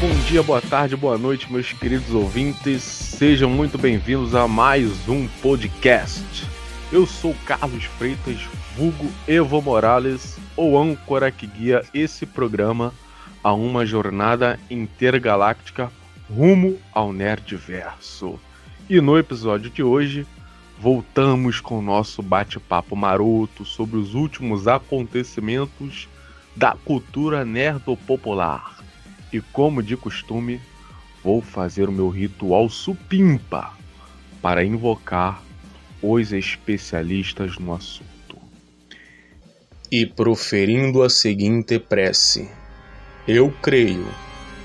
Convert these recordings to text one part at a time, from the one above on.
Bom dia, boa tarde, boa noite, meus queridos ouvintes. Sejam muito bem-vindos a mais um podcast. Eu sou Carlos Freitas, vulgo Evo Morales, ou âncora que guia esse programa a uma jornada intergaláctica rumo ao Nerdverso. E no episódio de hoje, voltamos com o nosso bate-papo maroto sobre os últimos acontecimentos da cultura nerdo-popular. E como de costume, vou fazer o meu ritual supimpa para invocar os especialistas no assunto. E proferindo a seguinte prece: Eu creio,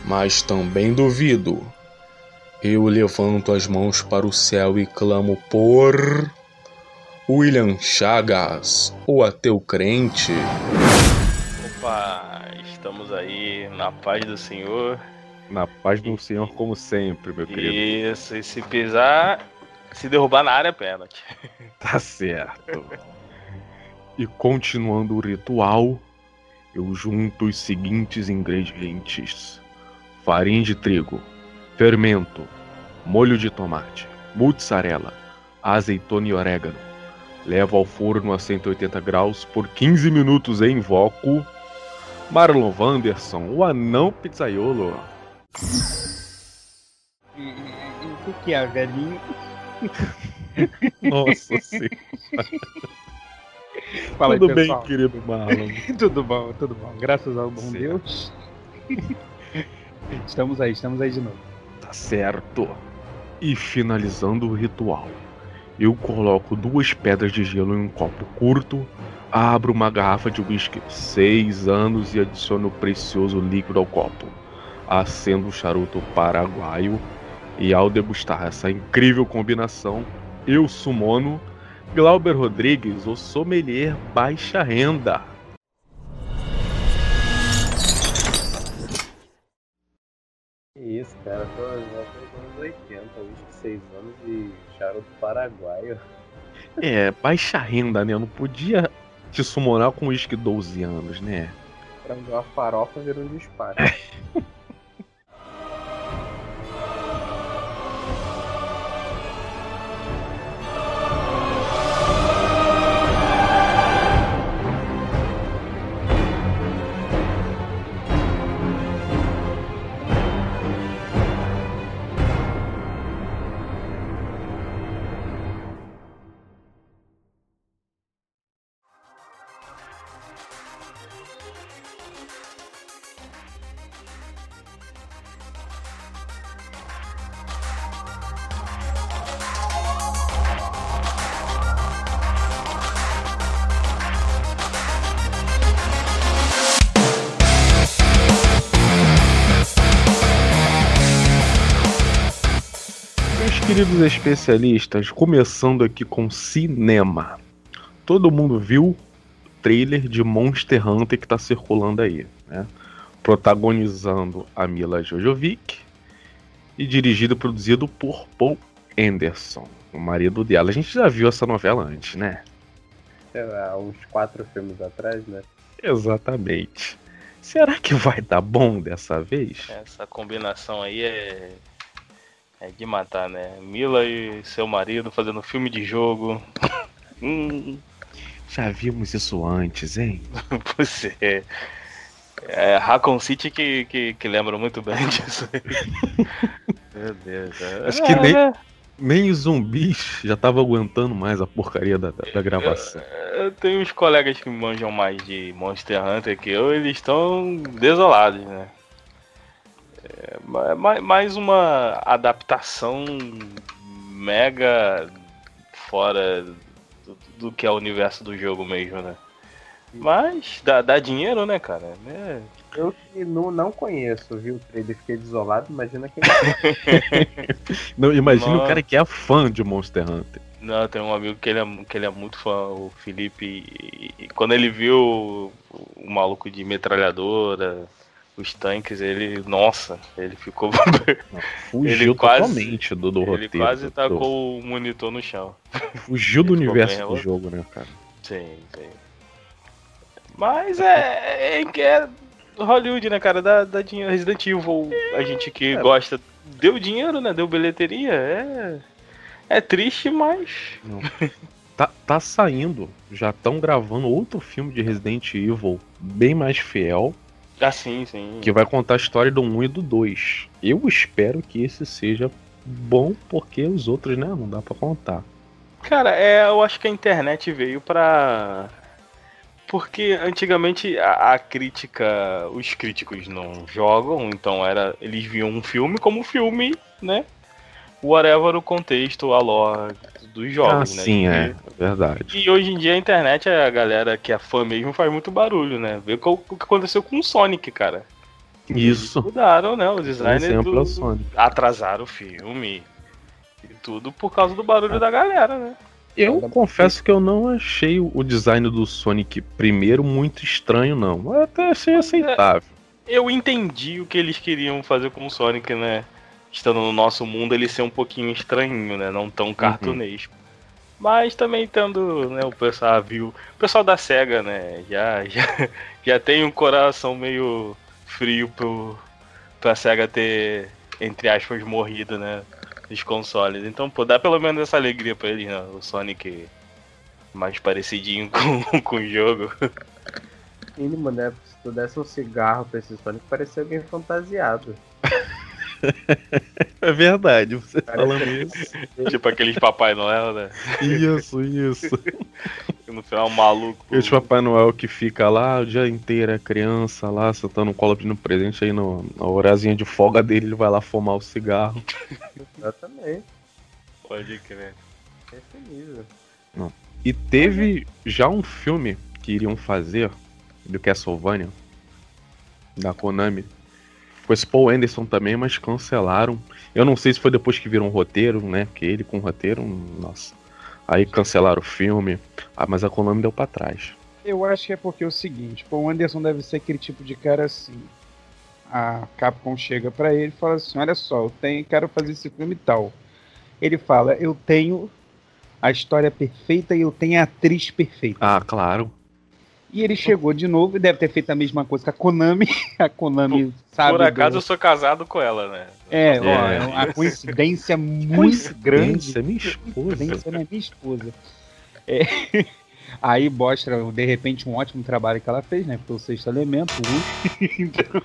mas também duvido. Eu levanto as mãos para o céu e clamo por. William Chagas, o ateu crente. Opa, estamos aí na paz do Senhor. Na paz do Senhor, como sempre, meu querido. Isso, e se pisar, se derrubar na área é pênalti. Tá certo. E continuando o ritual, eu junto os seguintes ingredientes: farinha de trigo, fermento, molho de tomate, mozzarella, azeitona e orégano. Levo ao forno a 180 graus por 15 minutos e invoco Marlon Wanderson, o anão pizzaiolo. O que, é, velhinho? Nossa senhora. Fala Tudo aí, bem, querido Marlon? Tudo bom, tudo bom. Graças ao bom Certo. Deus. estamos aí, estamos aí de novo. Tá certo. E finalizando o ritual, eu coloco duas pedras de gelo em um copo curto, abro uma garrafa de whisky seis anos e adiciono o precioso líquido ao copo. Acendo um charuto paraguaio e ao degustar essa incrível combinação, eu sumono Glauber Rodrigues, o sommelier baixa renda. Isso, cara, tô, nos anos 80, uísque 6 anos e charuto paraguaio. É, baixa renda, né? Eu não podia te summonar com uísque 12 anos, né? Pra uma farofa vira um despacho. queridos especialistas, começando aqui com cinema. Todo mundo viu o trailer de Monster Hunter que tá circulando aí, né? Protagonizando a Mila Jojovic e dirigido e produzido por Paul Anderson, o marido dela. A gente já viu essa novela antes, né? Sei lá, uns quatro filmes atrás, né? Exatamente. Será que vai dar bom dessa vez? Essa combinação aí é. É de matar, né? Mila e seu marido fazendo filme de jogo. hum, Já vimos isso antes, hein? você. É, é Raccoon City que, que, que lembra muito bem disso aí. Meu Deus. é- Acho que nem- é, Nem os zumbis já tava aguentando mais a porcaria da, da gravação. Eu tenho uns colegas que manjam mais de Monster Hunter que eu, eles estão desolados, né? É, ma- ma- mais uma adaptação mega fora do, do que é o universo do jogo mesmo, né? Mas dá, dá dinheiro, né, cara? É, Eu que não, não conheço, vi o trailer, fiquei desolado, imagina quem. Não, imagina o Nossa. cara que é fã de Monster Hunter. Não, tem um amigo que ele é, que ele é muito fã, o Felipe, e, e quando ele viu o, o maluco de metralhadora, os tanques, ele, nossa, ele ficou. Fugiu Ele quase- totalmente do, do ele roteiro. quase do- tacou o monitor no chão. Fugiu do ele universo do jogo, né, cara? Sim, sim. Mas é. é, é, Hollywood, né, cara? Dá, dá dinheiro. Resident Evil, a gente que gosta, deu dinheiro, né? Deu bilheteria. É. É triste, mas. Não. Tá, tá saindo, já estão gravando outro filme de Resident Evil bem mais fiel, Ah, sim, sim. que vai contar a história do 1 e do 2. Eu espero que esse seja bom, porque os outros, né, não dá pra contar. Cara, é, eu acho que a internet veio pra. Porque antigamente a, a crítica. Os críticos não jogam, então era. Eles viam um filme como filme, né? Whatever o contexto, a lore dos jogos, ah, né? sim, E- é, verdade. E hoje em dia a internet, a galera que é fã mesmo faz muito barulho, né? Vê o que o que aconteceu com o Sonic, cara. Isso. Mudaram, né? O design exemplo é do... o Sonic. atrasaram o filme. E tudo por causa do barulho da galera, né? Eu confesso que eu não achei o o design do Sonic primeiro muito estranho, não. Eu até achei aceitável. Eu entendi o que eles queriam fazer com o Sonic, né? Estando no nosso mundo, ele ser um pouquinho estranho, né? Não tão cartunesco. Mas também tendo, né, o pessoal viu. O pessoal da SEGA, né? Já, já, já tem um coração meio frio pro, pra SEGA ter, entre aspas, morrido, né? Os consoles. Então, pô, dá pelo menos essa alegria pra eles, né? O Sonic mais parecidinho com, com o jogo. Mínimo, né? Se tu desse um cigarro pra esse Sonic, parecia alguém fantasiado. É verdade, você falando isso. tipo aqueles Papai Noel, né? Isso, isso. No final, um maluco. E o Papai Noel que fica lá o dia inteiro, é criança lá, sentando no colo pedindo presente, aí no, na horazinha de folga dele, ele vai lá fumar o cigarro. Exatamente. Pode crer. Esse nível. E teve já um filme que iriam fazer do Castlevania, da Konami. Com esse Paul Anderson também, mas cancelaram. Eu não sei se foi depois que viram um roteiro, né? Porque ele com o roteiro, nossa. Aí cancelaram o filme. Ah, mas a Konami deu pra trás. Eu acho que é porque é o seguinte, o Anderson deve ser aquele tipo de cara assim. A Capcom chega pra ele e fala assim: olha só, eu tenho, quero fazer esse filme e tal. Ele fala: eu tenho a história perfeita e eu tenho a atriz perfeita. Ah, claro. E ele chegou de novo e deve ter feito a mesma coisa com a Konami. A Konami sabe. Por acaso do- eu sou casado com ela, né? É, ó, É. é uma coincidência muito Coincidência, grande. minha esposa. Coincidência, né? Minha esposa. É. Aí mostra, de repente, um ótimo trabalho que ela fez, né? Porque o sexto elemento, o então,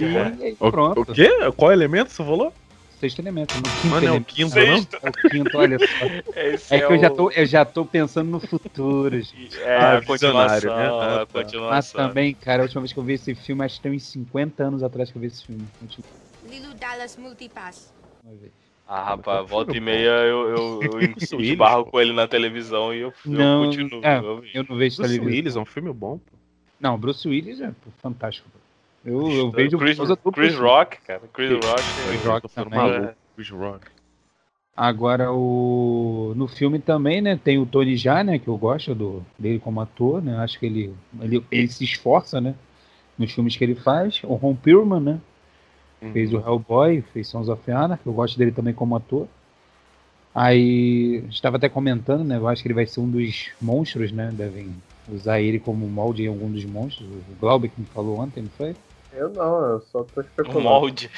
e aí, O, pronto. o quê? Qual elemento você falou? Sexto elemento, no quinto Mas não é o elemento. quinto, Sexto. É o quinto, olha só. Esse É que eu já, o- tô, eu já tô pensando no futuro, gente. É, Ah, a continuação, visionário, né? Ah, tá. continuação. Mas também, cara, a última vez que eu vi esse filme, acho que tem uns 50 anos atrás que eu vi esse filme. Lilo Dallas Multipass. vez. Ah, rapaz, volta e meia eu, eu, eu Bruce Willis, esbarro pô. com ele na televisão e eu, eu Não, continuo. é, eu. Eu não vejo Bruce televisão. Willis é um filme bom. pô. Não, Bruce Willis é pô, fantástico. Eu, eu vejo Chris, do Chris Bruce Rock, cara. Chris Chris Rock. Chris é- Rock também. maluco. Chris Rock. Agora o no filme também, né, tem o Tony Jaa, né, que eu gosto do dele como ator, né? Acho que ele ele, ele se esforça, né, nos filmes que ele faz. O Ron Perlman, né, fez o Hellboy, fez Sons of Anarchy, eu gosto dele também como ator. Aí estava até comentando, né, eu acho que ele vai ser um dos monstros, né, devem usar ele como molde em algum dos monstros. O Glauber que me falou ontem, não foi? Eu não, eu só tô Um especulando. molde.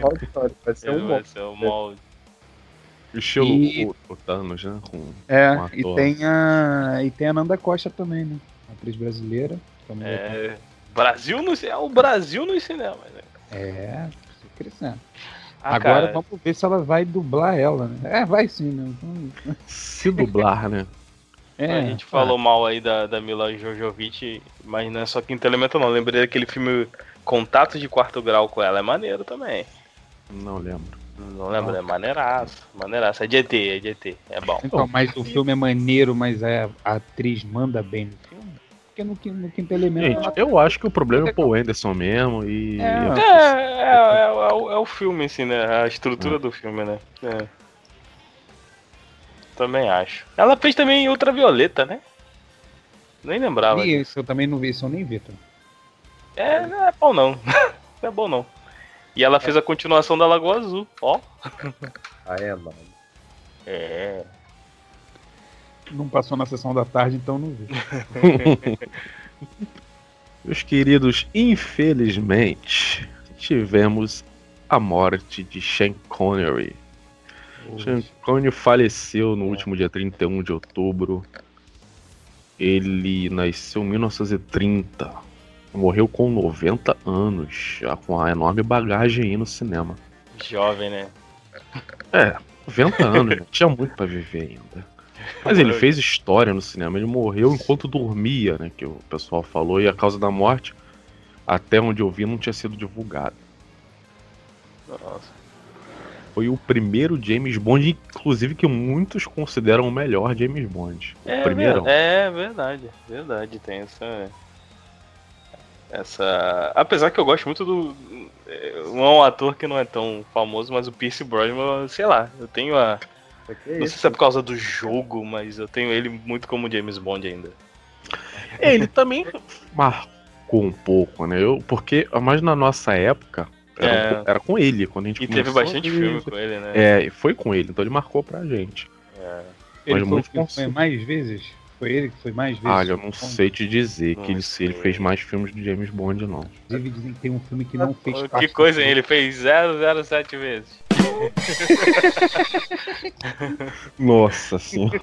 molde. Sonic, Vai ser um Ele vai molde. ser o molde. Estilo E- o, o Thanos, né? Com... É, Um e tem a e tem a Nanda Costa também, né? Atriz brasileira. também vai É, Brasil no, é o Brasil nos cinemas, né? É, crescendo. Ah, Agora cara, vamos ver se ela vai dublar ela, né? É, vai sim, né? Se dublar, né? É, a gente falou mal aí da, da Mila Jojovic, mas não é só Quinto Elemento não. Lembrei daquele filme Contato de Quarto Grau com ela, é maneiro também. Não lembro. Não lembro, é maneiraço. Maneiraço. É de ET, é de ET. É bom. Então, mas o filme é maneiro, mas a, a atriz manda bem no filme? Porque no, no quinto elemento. Gente, ela- eu acho que o problema é o Paul Anderson mesmo e. É, É, é, é, é o- é o filme, assim, né? A estrutura É. do filme, né? É. Também acho. Ela fez também Ultravioleta, né? Nem lembrava. E isso eu também não vi, isso eu nem vi. Tá? É, não é bom não. Não é bom não. E ela fez a continuação da Lagoa Azul, ó. Ah, é, mano. É. Não passou na sessão da tarde, então não vi. Meus queridos, infelizmente, tivemos a morte de Sean Connery. Sean Connery faleceu no último dia 31 de outubro. Ele nasceu em 1930. Morreu com 90 anos, já com uma enorme bagagem aí no cinema. Jovem, né? É, 90 anos, né? tinha muito pra viver ainda. Mas ele fez história no cinema, ele morreu enquanto dormia, né? Que o pessoal falou, e a causa da morte, até onde eu vi, não tinha sido divulgado. Nossa. Foi o primeiro James Bond, inclusive que muitos consideram o melhor James Bond. O É, primeiro. é verdade, verdade, tem essa. Essa. Apesar que eu gosto muito do. é, Não é um ator que não é tão famoso, mas o Pierce Brosnan, sei lá, eu tenho a. Aqui é Não sei se é por causa do jogo, mas eu tenho ele muito como James Bond ainda. É, ele também marcou um pouco, né? Eu, porque, mas na nossa época, era, É. com, era com ele, quando a gente E teve começou a bastante filme com ele, né? É, e foi com ele, então ele marcou pra gente. É. Ele Mas foi, muito que foi mais vezes? Foi ele que foi mais vezes? Olha, eu não sei te dizer Não que ele, se ele fez mais filmes do James Bond, não. Inclusive dizem que tem um filme que não fez Que parte coisa? Ele fez 007 vezes. Nossa senhora.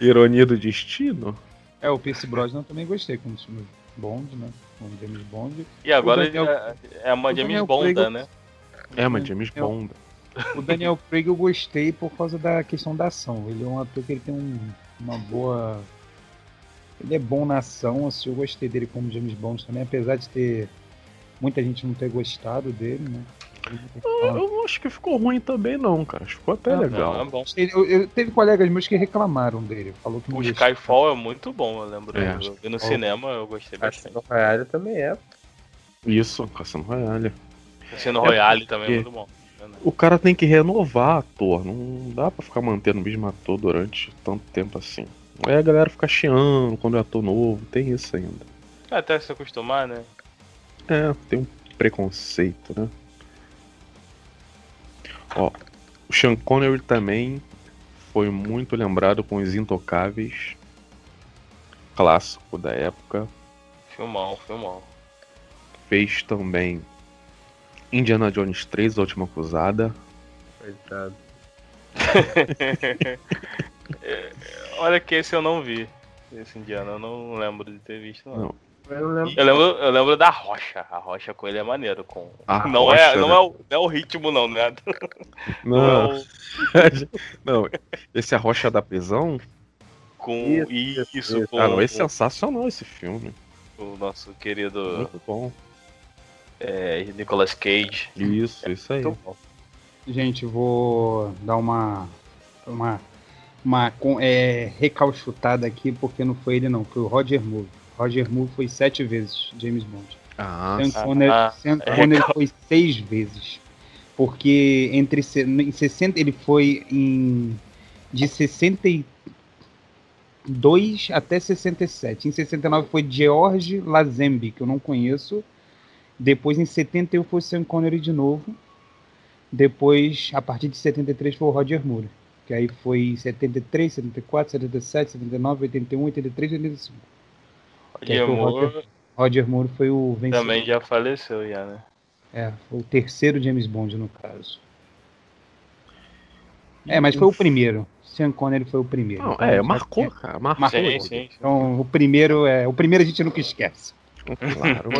Ironia do destino? É, o Pierce Brosnan eu também gostei como filme Bond, né? Como James Bond. E agora Daniel- é, é uma James Bonda, Craig- né? É, mas James Eu- Bond. O Daniel Craig eu gostei por causa da questão da ação. Ele é um ator que ele tem um- uma boa. Ele é bom na ação, assim, eu gostei dele como James Bond também, apesar de ter. Muita gente não ter gostado dele, né? Eu não acho que ficou ruim também, não, cara. Acho que ficou até Não, legal. Não, é bom. Ele- eu- eu- teve colegas meus que reclamaram dele. Falou que O. Skyfall é muito bom, eu lembro. É, eu vi no cinema, eu gostei bastante. Cassino Royale também é. Isso, Cassino Royale. O Sino Royale também é muito bom. O cara tem que renovar ator. Não dá pra ficar mantendo o mesmo ator durante tanto tempo assim. Aí a galera fica chiando quando é ator novo. Tem isso ainda. Até se acostumar, né? É, tem um preconceito, né? Ó, o Sean Connery também foi muito lembrado com Os Intocáveis. Clássico da época. Filmão, filmão. Fez também Indiana Jones 3, A Última Cruzada. Coitado. Olha que esse eu não vi. Esse indiano eu não lembro de ter visto, não. Não. Eu não lembro. Eu lembro, eu lembro da rocha. A rocha com ele é maneiro. Com... A não, é, Rocha, não, né? é o, não é o ritmo, não, né? Não, Não, é o, não. Esse é a Rocha da Prisão? com Isso, isso, isso, com Ah, não, é sensacional esse filme. o nosso querido Muito bom. É, Nicolas Cage. Isso, isso aí. Gente, vou dar uma. uma, uma é, recalchutada aqui, porque não foi ele, não. Foi o Roger Moore. Roger Moore foi sete vezes James Bond. Ah, ah, Connery, ah, Sean é foi seis vezes. Porque entre em 60 ele foi em de 62 até 67. Em 69 foi George Lazenby, que eu não conheço. Depois em 71 foi Sean Connery de novo. Depois, a partir de 73 foi o Roger Moore. Que aí foi 73, 74, 77, 79, 81, 83 e 85. Que aí Roger o Moore Roger, Roger Moore foi o vencedor. também já faleceu, já, né? É, foi o terceiro James Bond, no caso. É, mas foi o primeiro. Sean Connery foi o primeiro. Não, Então, é, marcou, cara. Marcou. Marcou. Sim, sim, sim. Então, o primeiro é. O primeiro a gente nunca esquece. Claro.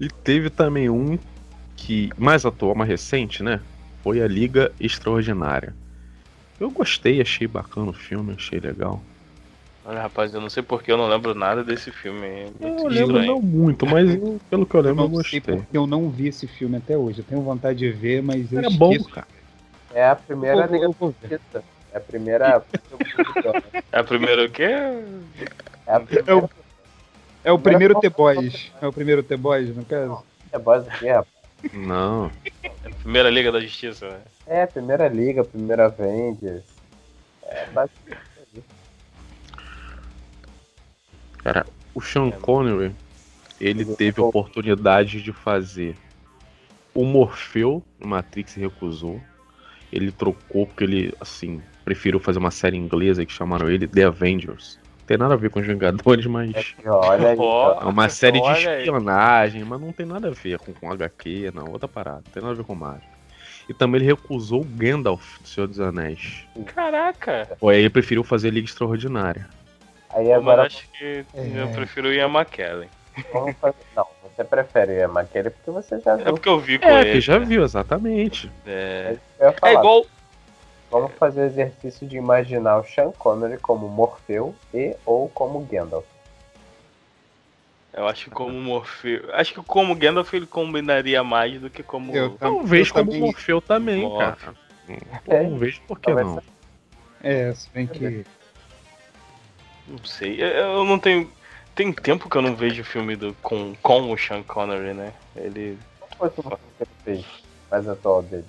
E teve também um que mais atual, mais recente, né? Foi a Liga Extraordinária. Eu gostei, achei bacana o filme, achei legal. Olha, rapaz, eu não sei porque eu não lembro nada desse filme. É muito Eu lembro estranho. não muito, mas eu- pelo que eu Eu lembro, eu não sei gostei. porque eu não vi esse filme até hoje. Eu tenho vontade de ver, mas eu É bom, esqueço. cara. É a Eu primeira vou- É a primeira. É a primeira o quê? É a É o, primeira. é o primeiro The Boys. É o primeiro The Boys, no caso. É base aqui, rapaz. Não. É a primeira Liga da Justiça, né? É, primeira Liga, primeira Avengers. É, basicamente. Cara, o Sean Connery, ele teve a oportunidade de fazer o Morfeu no Matrix e recusou. Ele trocou porque ele, assim, preferiu fazer uma série inglesa que chamaram ele The Avengers. Não tem nada a ver com os Vingadores, mas É olha aí, é uma série de espionagem, mas não tem nada a ver com, com HQ, não, outra parada, não tem nada a ver com Marvel. E também ele recusou o Gandalf do Senhor dos Anéis. Caraca! Ou aí ele preferiu fazer Liga Extraordinária. Aí Mas agora acho que É. eu prefiro o Ian McKellen. Não, você prefere o Ian McKellen porque você já É viu. porque eu vi com É, ele. que já né? viu, exatamente. É, Eu é igual. Vamos fazer o exercício de imaginar o Sean Connery como Morfeu e ou como Gandalf. Eu acho que como Morfeu. Acho que como Gandalf ele combinaria mais do que como. Eu Talvez eu como também- Morfeu também, Morfeu. cara. É. Não vejo por que Talvez não. É, se bem que. Não sei. Eu- não tenho. Tem tempo que eu não vejo filme do, com, com o Sean Connery, né? Ele. Qual foi o filme que ele fez mais atual dele?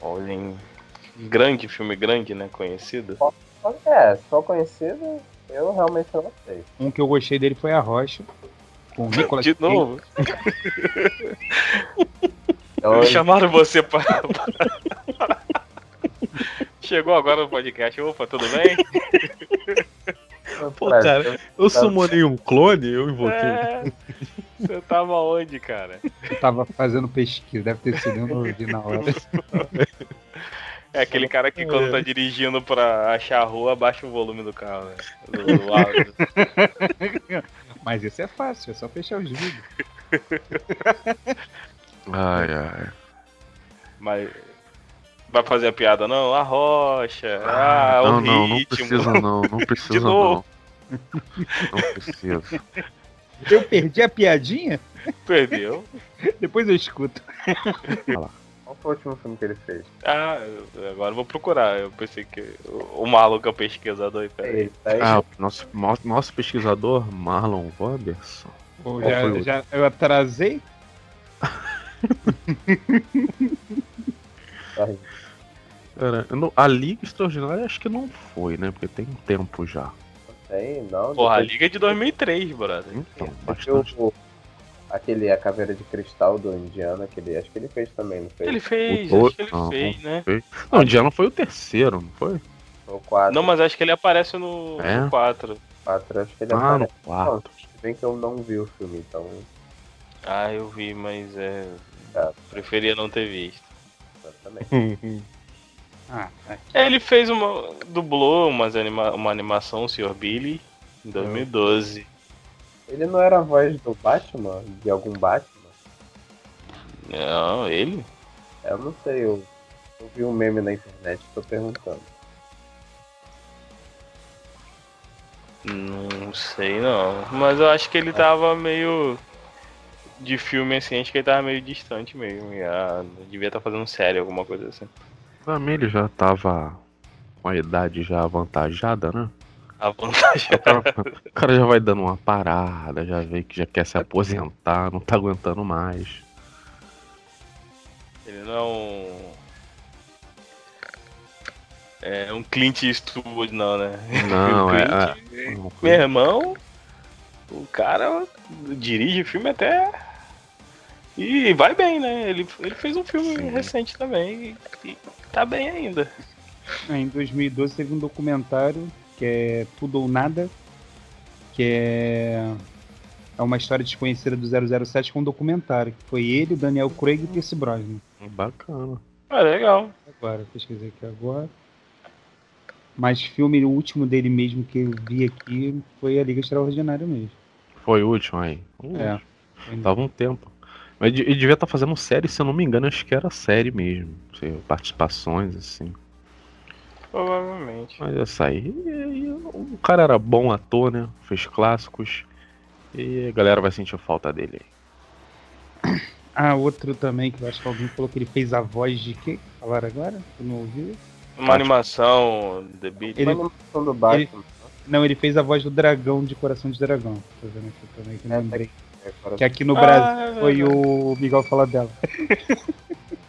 Olha, em grande, filme grande, né? Conhecido. É, só conhecido, eu realmente não sei. Um que eu gostei dele foi A Rocha. Com o Nicolas De novo. Então, Chamaram você pra. Chegou agora no podcast. Opa, tudo bem? Pô, cara, eu summonei um clone, eu invoquei. É. Você tava onde, cara? Eu tava fazendo pesquisa, deve ter sido eu não na hora. É aquele cara que quando tá dirigindo pra achar a rua, abaixa o volume do carro, né? Do, do áudio. Mas esse é fácil, é só fechar os vídeos. Ai, ai. Mas. Vai fazer a piada não? A rocha. Ah, não, o não, não ritmo. precisa não, não precisa não. Não precisa. Eu perdi a piadinha? Perdeu. Depois eu escuto. Qual foi o último filme que ele fez? Ah, eu- agora eu vou procurar. Eu pensei que o, o maluco é o pesquisador. aí, Peraí. Aí Ah, nosso, nosso pesquisador, Marlon. Pô, Qual já- já- eu atrasei? Cara, eu não- a Liga Extraordinária acho que não foi, né? Porque tem um tempo já. Tem, não. Porra, a depois Liga é de 2003, brother. Então, bastante. o- Aquele, a caveira de cristal do Indiana, aquele, acho que ele fez também, não fez? Ele fez, O acho que ele não, fez, né? Não, o Indiana foi o terceiro, não foi? O 4, Não, mas acho que ele aparece no, É? no 4. 4 acho que ele Ah, no aparece. quarto. Não, se bem que eu não vi o filme, então. Ah, eu vi, mas é. Tá. Preferia não ter visto. Exatamente. Ah, é. É, ele fez uma. dublou umas anima, uma animação, o Sr. Billy, em 2012. Ele não era a voz do Batman? De algum Batman? Não, ele? Eu não sei, eu, eu vi um meme na internet, tô perguntando. Não sei não. Mas eu acho que ele tava meio. De filme assim, acho que ele tava meio distante mesmo. E, ah, devia estar fazendo série, alguma coisa assim. Pra mim ele já tava com a idade já avantajada, né? A vantagem O cara, o cara já vai dando uma parada, já vê que já quer se aposentar, não tá aguentando mais. Ele não é um. É um Clint Eastwood, não, né? Não, é. É não, Meu irmão, o cara dirige filme até. E vai bem, né? Ele, ele fez um filme Sim. recente também e, e tá bem ainda. Em 2012 teve um documentário que é Tudo ou Nada, que é, é uma história desconhecida do 007 com um documentário, que foi ele, Daniel Craig e o Pierce Brosnan. Bacana. Ah, legal. Agora, pesquisei aqui agora. Mas filme, o último dele mesmo que eu vi aqui foi a Liga Extraordinária mesmo. Foi o último aí. Uh, É. Tava um tempo. Mas ele devia estar fazendo série, se eu não me engano, acho que era série mesmo. Participações, assim. Provavelmente. Mas essa aí. e- e O cara era bom ator, né? Fez clássicos. E a galera vai sentir falta dele aí. Ah, outro também que eu acho que alguém falou que ele fez a voz de quê? Falaram agora? Eu não ouvi. Uma animação, The Beat. Ele- Uma animação do Batman. Não, ele fez a voz do dragão de Coração de Dragão. Tô vendo aqui também, que eu É, lembrei. é, agora- Que aqui no Ah, Brasil é foi o Miguel falar dela.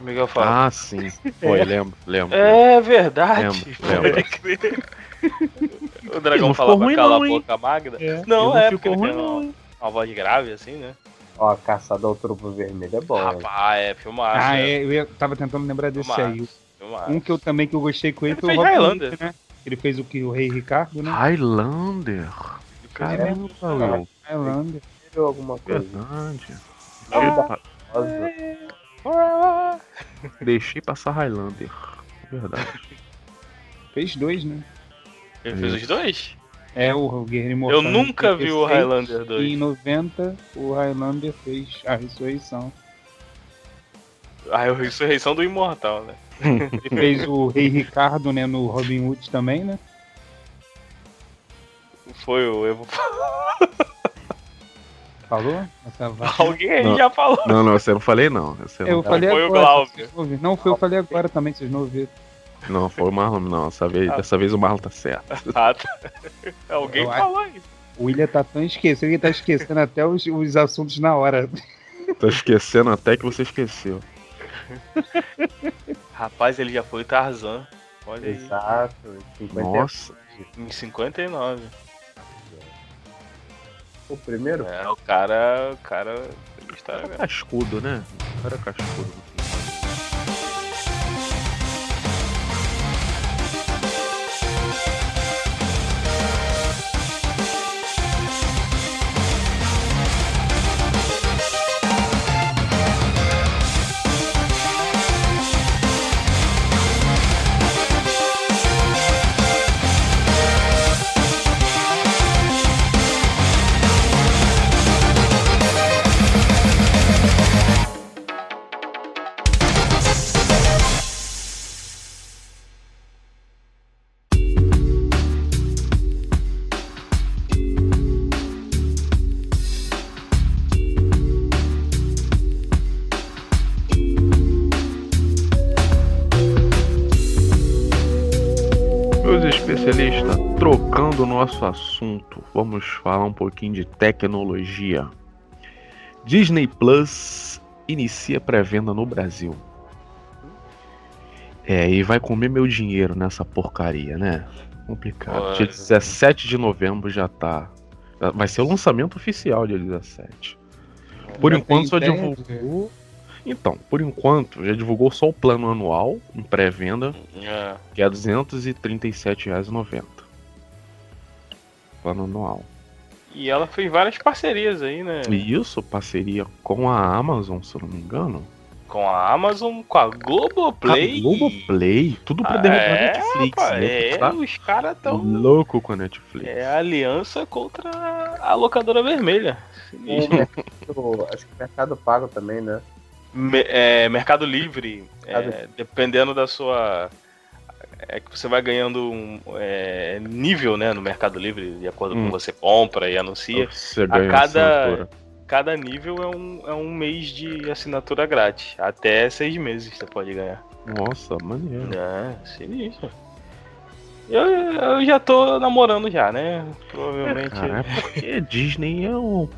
O Miguel fala. Ah, sim. Foi, lembro, lembro. é verdade. Lembro, lembro. Pode crer. o dragão não falava ruim cala não, a hein? boca Magda. É. Não, Ele é, não porque ficou ele tem ruim, uma, não. uma voz grave, assim, né? Ó, Caçador ao Trupo Vermelho é bom. Rapaz, é filmado. Ah, né? é, eu ia- tava tentando lembrar desse Massa. aí. Filmaço. Um que eu também que eu gostei com ele, Ele foi o Highlander. Né? Ele fez o que o Rei Ricardo, né? Highlander. É. Caramba, Will. Highlander. Ou alguma coisa. Verdade. Ah. Rosa. Deixei passar Highlander. Verdade. Fez dois, né? Ele fez os dois? É o Guerreiro Imortal. Eu nunca vi o 86, Highlander E em 2. 90, o Highlander fez a ressurreição. A ressurreição do Imortal, né? Ele fez o Rei Ricardo, né, no Robin Hood também, né? Foi o Evo. Falou? Essa Alguém aí Não. já falou. Não, não, você não falei não. Você não, Eu falei foi o agora. Glauber. vocês não. Não, foi eu falei agora também, vocês não ouviram. não foi o Marlon, não. Dessa vez, Ah. dessa vez o Marlon tá certo. Ah, tá. Alguém Eu acho- falou aí. O William tá tão esquecido que ele tá esquecendo até os, os assuntos na hora. Tô esquecendo até que você esqueceu. Rapaz, ele já foi Tarzan. Olha aí. Exato. 50 Nossa. Em 59. O primeiro? É, o cara. O cara. História mesmo. Cascudo, né? O cara é cascudo. Assunto, vamos falar um pouquinho de tecnologia. Disney Plus inicia pré-venda no Brasil. É, e vai comer meu dinheiro nessa porcaria, né? Complicado. Olha. Dia 17 de novembro já tá. Vai ser o lançamento oficial dia 17. Por Já enquanto só divulgou. Então, por enquanto, já divulgou só o plano anual em pré-venda, É. que é R$ 237,90. Plano anual. E ela fez várias parcerias aí, né? E isso, parceria com a Amazon, se eu não me engano. Com a Amazon, com a Globoplay. A Globoplay, tudo pra Ah, derrubar a é, Netflix, rapaz, né? é, Tá os caras tão. louco com a Netflix. É a aliança contra a locadora vermelha. Tem o mercado- acho que Mercado Pago também, né? Me- é, Mercado Livre, é, Mercado- dependendo da sua. É que você vai ganhando um é, nível né, no Mercado Livre, de acordo com Hum. que você compra e anuncia. Você ganha cada- assinatura. Cada nível é um, é um mês de assinatura grátis. Até seis meses você pode ganhar. Nossa, maneiro. É, sinistro. Eu, eu já tô namorando já, né? Provavelmente. Cara, é porque Disney é um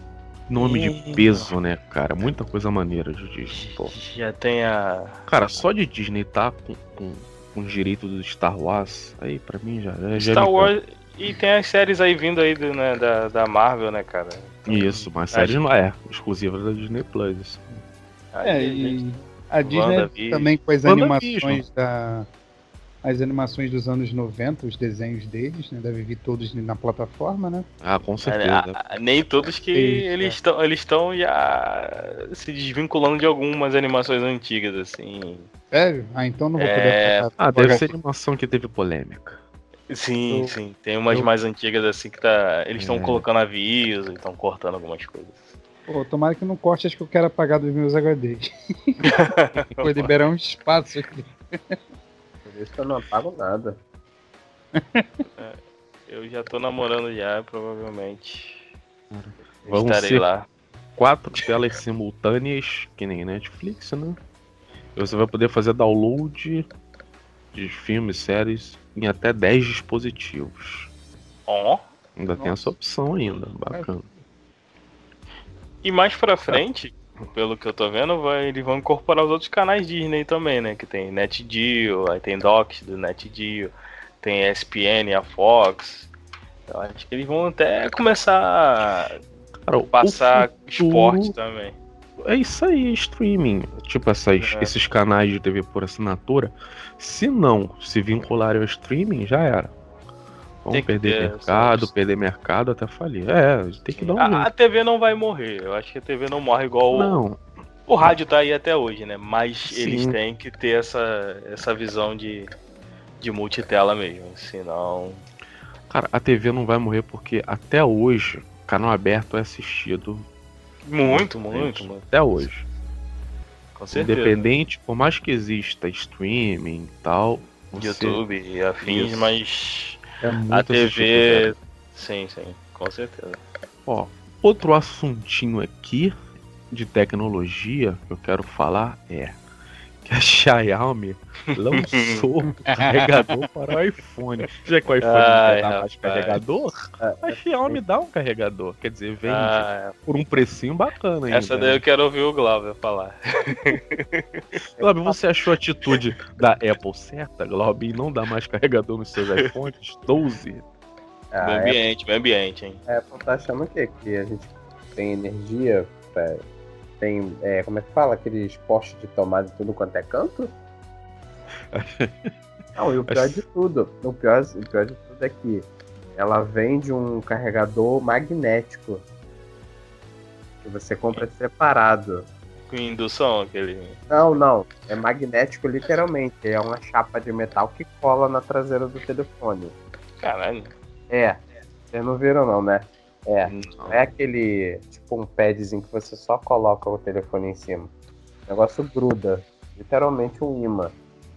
nome de peso, né, cara? Muita coisa maneira de Disney, pô. Já tem a. Cara, só de Disney tá com, com, com os direitos do Star Wars, aí pra mim já, já Star me Wars. E tem as séries aí vindo aí do, né, da, da Marvel, né, cara? Isso, mas série não é exclusiva da Disney Plus. É, e a Disney WandaVision. também com as animações da. As animações dos anos 90, os desenhos deles, né? Deve vir todos na plataforma, né? Ah, com É, certeza. a- a- nem todos que Isso, é. eles estão eles estão já se desvinculando de algumas animações antigas, assim. Sério? Ah, então não vou É, poder. Ah, deve ser animação que teve polêmica. Sim, Eu- sim. Tem umas eu- mais antigas assim que tá. Eles estão É. colocando aviso, estão cortando algumas coisas. Pô, tomara que não corte, acho que eu quero apagar dos meus HDs. Vou liberar um espaço aqui. Isso eu não apago nada. Eu já tô namorando já, provavelmente. Vamos Estarei ser- lá. Quatro telas simultâneas, que nem Netflix, né? E você vai poder fazer download de filmes, séries em até 10 dispositivos. Ó. Ainda tem Nossa. essa opção ainda, bacana. E mais pra frente, pelo que eu tô vendo, vai, eles vão incorporar os outros canais Disney também, né? Que tem NetGeo, aí tem Docs do NetGeo, tem ESPN, a Fox. Eu acho que eles vão até começar Cara, a passar futuro, esporte também. é isso aí, streaming. Tipo, essas, É. esses canais de TV por assinatura, se não se vincularem ao streaming, já era. Vão Tem perder ter mercado, perder mercado até falir. É, tem que dar um A, a. TV não vai morrer. Eu acho que a TV não morre igual o- Não, o rádio tá aí até hoje, né? Mas Sim. eles têm que ter essa, essa visão de, de multitela mesmo. Senão. cara, a TV não vai morrer porque até hoje, canal aberto é assistido. Muito, muito, muito. Até hoje. Com certeza. Independente, por mais que exista streaming e tal. você- YouTube e afins, Isso. mas É muito a TV. Sim, sim, com certeza. Ó, outro assuntinho aqui de tecnologia que eu quero falar é que a Xiaomi lançou um carregador para o iPhone. Já que o iPhone Ai, não dá mais carregador, a Xiaomi dá um carregador. Quer dizer, vende Ah, por um precinho bacana ainda. essa daí eu quero ouvir o Glauber falar. Glauber, você achou a atitude da Apple certa, Glauber, em não dar mais carregador nos seus iPhones 12? A meio Apple, ambiente, meio ambiente, hein? a Apple tá achando o quê? Que a gente tem energia, pra- tem, é, como é que fala? Aqueles postes de tomada e tudo quanto é canto? Não, e o pior de tudo, o pior, o pior de tudo é que ela vende um carregador magnético que você compra separado. Com indução, aquele. Não, não, é magnético literalmente, é uma chapa de metal que cola na traseira do telefone. Caralho. É, vocês não viram não, né? É, não é aquele tipo um padzinho que você só coloca o telefone em cima. O negócio gruda, literalmente um imã.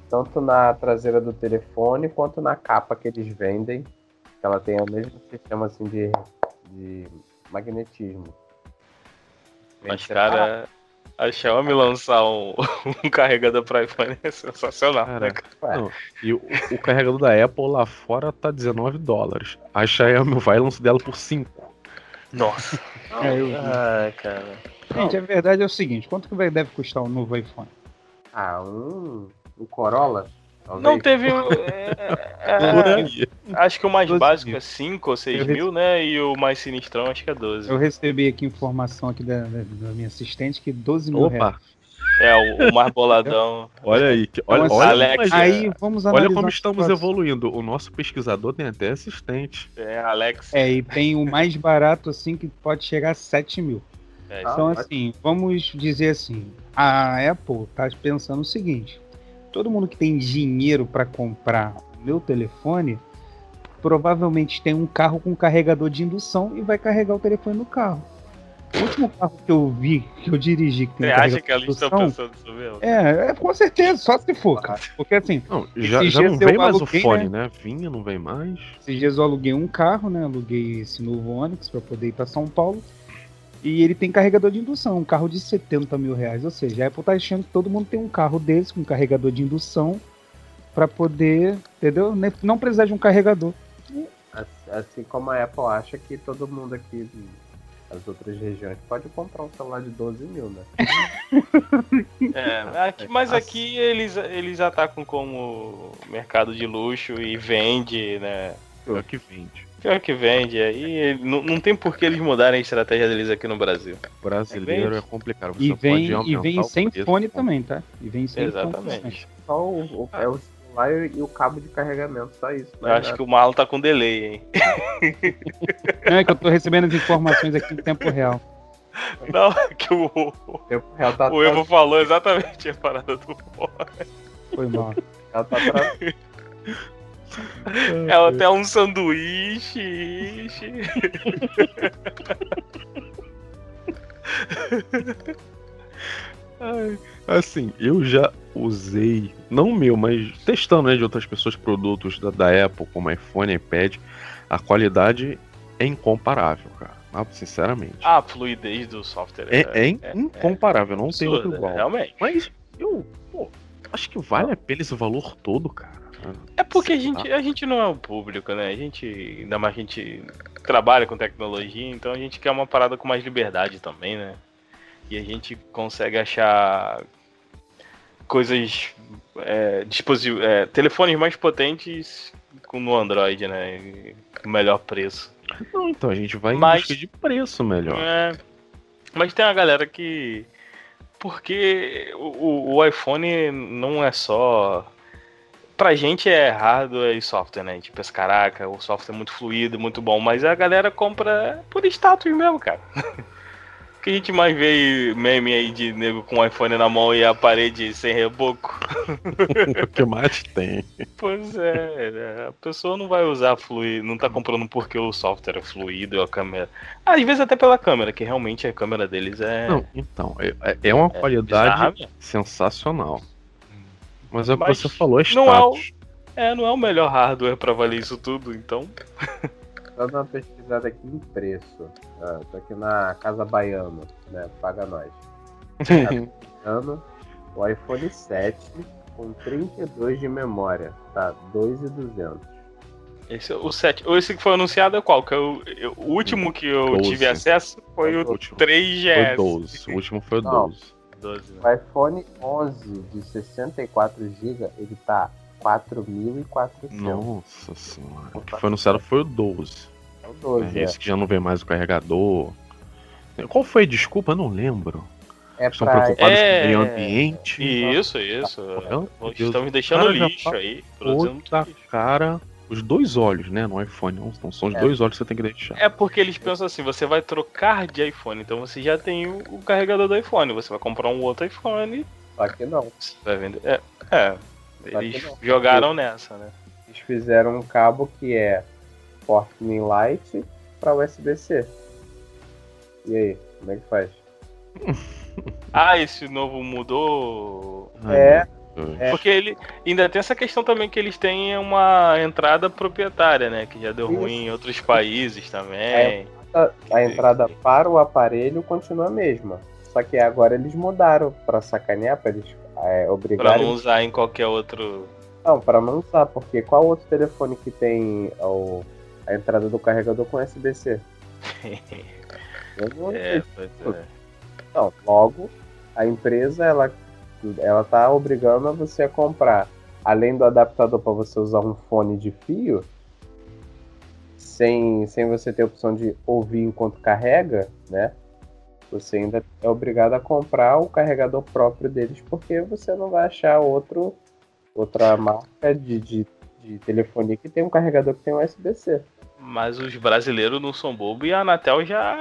Tanto na traseira do telefone quanto na capa que eles vendem. Que ela tem o mesmo sistema assim de, de magnetismo. Mas, cara, a Xiaomi lançar um, um carregador para iPhone é sensacional, né, Cara? Ué. Não, e o, o carregador da Apple lá fora tá 19 dólares. A Xiaomi vai e lança dela por 5. Nossa. É. Ai, cara. Gente, a verdade é o seguinte: quanto que vai, deve custar o novo iPhone? Ah, um, um Corolla? Talvez. Não teve. um- é, é, aí. acho que o mais 12 básico mil. é 5 ou 6 Eu mil, né? E o mais sinistrão acho que é 12. Eu recebi aqui informação aqui da, da- da minha assistente que 12 mil reais. É, o, o mais boladão. olha aí. que- olha, Então, olha, assim, Alex, Aí vamos olha como a estamos evoluindo. O nosso pesquisador tem até assistente. É, Alex. É, e tem o mais barato assim que pode chegar a 7 mil. É, Então, Ah, assim, vamos dizer assim: a Apple tá pensando o seguinte: todo mundo que tem dinheiro para comprar o meu telefone provavelmente tem um carro com carregador de indução e vai carregar o telefone no carro. O último carro que eu vi, que eu dirigi, que tem Você acha que eles de estão indução, pensando isso mesmo? é, é, com certeza, só se for, cara. Porque assim, Não, já, já não vem mais o aluguei, fone, né? Vinha, não vem mais. Esses dias eu aluguei um carro, né? Aluguei esse novo Onix para poder ir para São Paulo. E ele tem carregador de indução, um carro de 70 mil reais. Ou seja, a Apple tá achando que todo mundo tem um carro desse com carregador de indução para poder, entendeu? Não precisar de um carregador. Assim, assim como a Apple acha que todo mundo aqui das outras regiões pode comprar um celular de 12 mil, né? É, aqui- mas aqui eles, eles atacam como mercado de luxo e vende, né? É o que vende. Pior que vende, aí não, não tem por que eles mudarem a estratégia deles aqui no Brasil. Brasileiro É é complicado. Você E vem, pode e vem sem fone também, tá? E vem sem fone Exatamente. Só o, o- é o celular e o cabo de carregamento, só isso. Eu acho que o Marlon tá com delay, hein? Não, é que eu tô recebendo as informações aqui em tempo real. Não, que o, o tempo real tá o Evo falou exatamente a parada do Foi mal. ela tá atrás- Ela até um sanduíche. Assim, eu já usei, não meu, mas testando né, de outras pessoas produtos da, da Apple, como iPhone, iPad, a qualidade é incomparável, cara. Ah, Sinceramente. A fluidez do software é, é incomparável, não tem outro igual. Realmente. Mas eu, pô, acho que vale a pena esse valor todo, cara. É porque a gente, a gente não é o público, né? A gente, ainda mais a gente trabalha com tecnologia, então a gente quer uma parada com mais liberdade também, né? E a gente consegue achar coisas, é, disposi- é, telefones mais potentes com- no Android, né? E melhor preço. Não, então a gente vai em Mas- busca de preço melhor. É, mas tem uma galera que porque o, o iPhone não é só. Pra gente é hardware e software, né? A gente pensa, caraca, o software é muito fluido, muito bom, mas a galera compra por status mesmo, cara. que a gente mais vê meme aí de nego com o iPhone na mão e a parede sem reboco? o que mais tem? Pois é, né? a pessoa não vai usar fluido, não tá comprando porque o software é fluido a câmera. Às vezes até pela câmera, que realmente a câmera deles é. Não, então, é, é uma é qualidade bizarra, sensacional. Mas é o que você falou, é status. Não é, o, é, não é o melhor hardware para valer isso tudo, então. Dando uma pesquisada aqui em preço. Ah, tô aqui na Casa Baiano, né? Paga nós. Baiano, o iPhone 7 com 32 de memória, tá? 2,200. Esse, o 7. Esse que foi anunciado é qual? Que eu, é eu, o último que eu 12. tive acesso foi o, o 3GS. Foi 12. O último foi o 12. 12 né? O iPhone 11 de 64 GB, ele tá 4.400. Nossa senhora. O que foi anunciado foi o 12. É o 12. É, esse que já não vem mais o carregador. Qual foi? Desculpa, eu não lembro. É Estão pra... preocupados é... com o meio ambiente. Isso, isso. Estamos deixando lixo aí. Outra cara. Os dois olhos, né? No iPhone. Não são os é. dois olhos que você tem que deixar. É porque eles pensam assim: você vai trocar de iPhone, então você já tem o, o carregador do iPhone. Você vai comprar um outro iPhone. Só que não. Você vai vender. É. é eles jogaram nessa, né? Eles fizeram um cabo que é Lightning Light para USB-C. E aí, como é que faz? ah, esse novo mudou. É. É. Porque ele ainda tem essa questão também que eles têm uma entrada proprietária, né? Que já deu Isso. ruim em outros países também. A, a, entrada para o aparelho continua a mesma. Só que agora eles mudaram para sacanear, para eles é. Pra não usar em qualquer outro. Não, para não usar, porque qual outro telefone que tem o, a entrada do carregador com USB-C? é, pois é. Não, logo, a empresa ela, ela tá obrigando a você a comprar, além do adaptador para você usar um fone de fio, sem, sem você ter a opção de ouvir enquanto carrega, né? Você ainda é obrigado a comprar o carregador próprio deles, porque você não vai achar outro, outra marca de, de, de telefonia que tem um carregador que tem USB-C. Mas os brasileiros não são bobos e a Anatel já,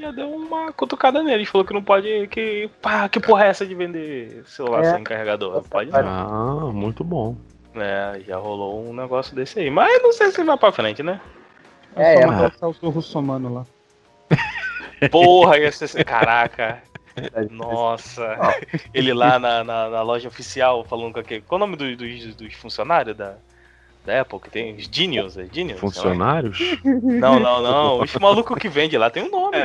já deu uma cutucada neles. Falou que não pode. Que, pá, que porra é essa de vender celular é. sem carregador? Não pode não. Ah, muito bom. É, já rolou um negócio desse aí. Mas não sei se vai pra frente, né? É, é, é. o russomano lá. Porra, ia ser. Caraca. Nossa. Ele lá na, na, na, loja oficial falando com aquele. Qual o nome dos, dos, dos funcionários da, da Apple? Que tem os Genius, é Genius? Funcionários? Não, não, não. Os malucos que vende lá tem um nome.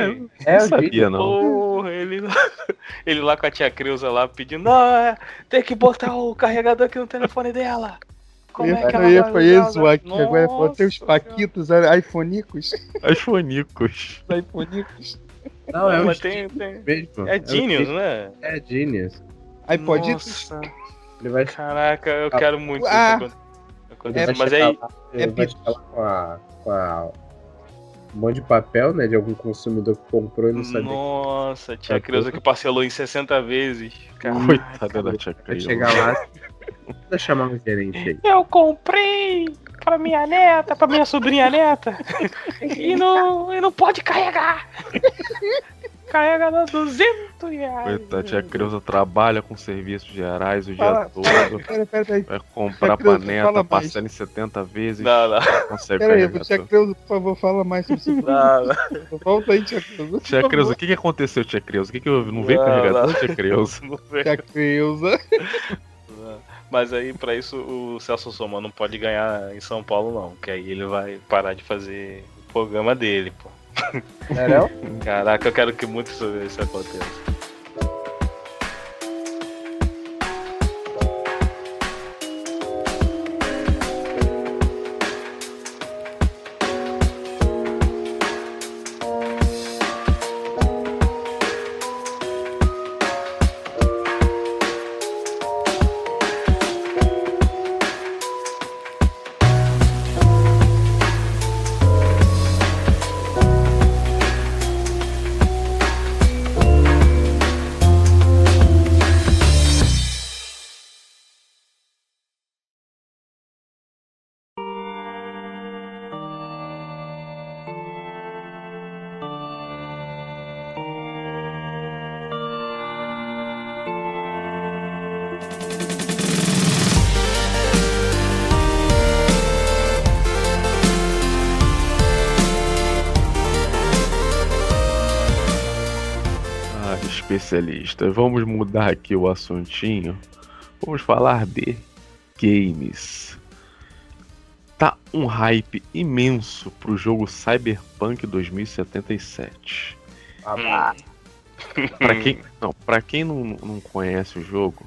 É, é não sabia, não. Porra, ele, ele lá com a tia Creuza lá pedindo: Não, é, tem que botar o carregador aqui no telefone dela. Como é que ela ia vai isso aqui, Nossa. agora ter os paquitos iPhoneicos. iPhoneicos. iPhoneicos. Não, é o tem, tem... Mesmo. É Genius, é né? É Genius. iPoditos. Ele vai... Caraca, eu ah. quero muito ah. isso acontecer. É, mas aí... Lá, é vai com a, com a um monte de papel, né? De algum consumidor que comprou e não sabia. Nossa, tia Creuza que parcelou em 60 vezes. Coitada da tia Creuza. Vai chegar lá, Vou chamar um gerente aí. Eu comprei pra minha neta, pra minha sobrinha neta. e, não, e não pode carregar. Carrega nos 200 reais. Coitada, tia Creuza trabalha com serviços gerais o dia todo. Pera, pera, pera, Vai comprar pra neta, parcela em 70 vezes. Não, não. Consegue pera aí, tia Creuza, por favor, fala mais sobre isso. Não, não. Volta aí, tia Creuza. Tia Creuza, o que, que aconteceu, tia Creuza? O que, que eu não veio carregador, tia Creuza? Tia Creuza. Mas aí, para isso, o Celso Soma não pode ganhar em São Paulo, não. Que aí ele vai parar de fazer o programa dele, pô. É não? Caraca, eu quero que muito isso aconteça. Especialista. Vamos mudar aqui o assuntinho. Vamos falar de games. Tá um hype imenso pro jogo Cyberpunk 2077. Ah, Pra quem, não, pra quem não, não conhece o jogo,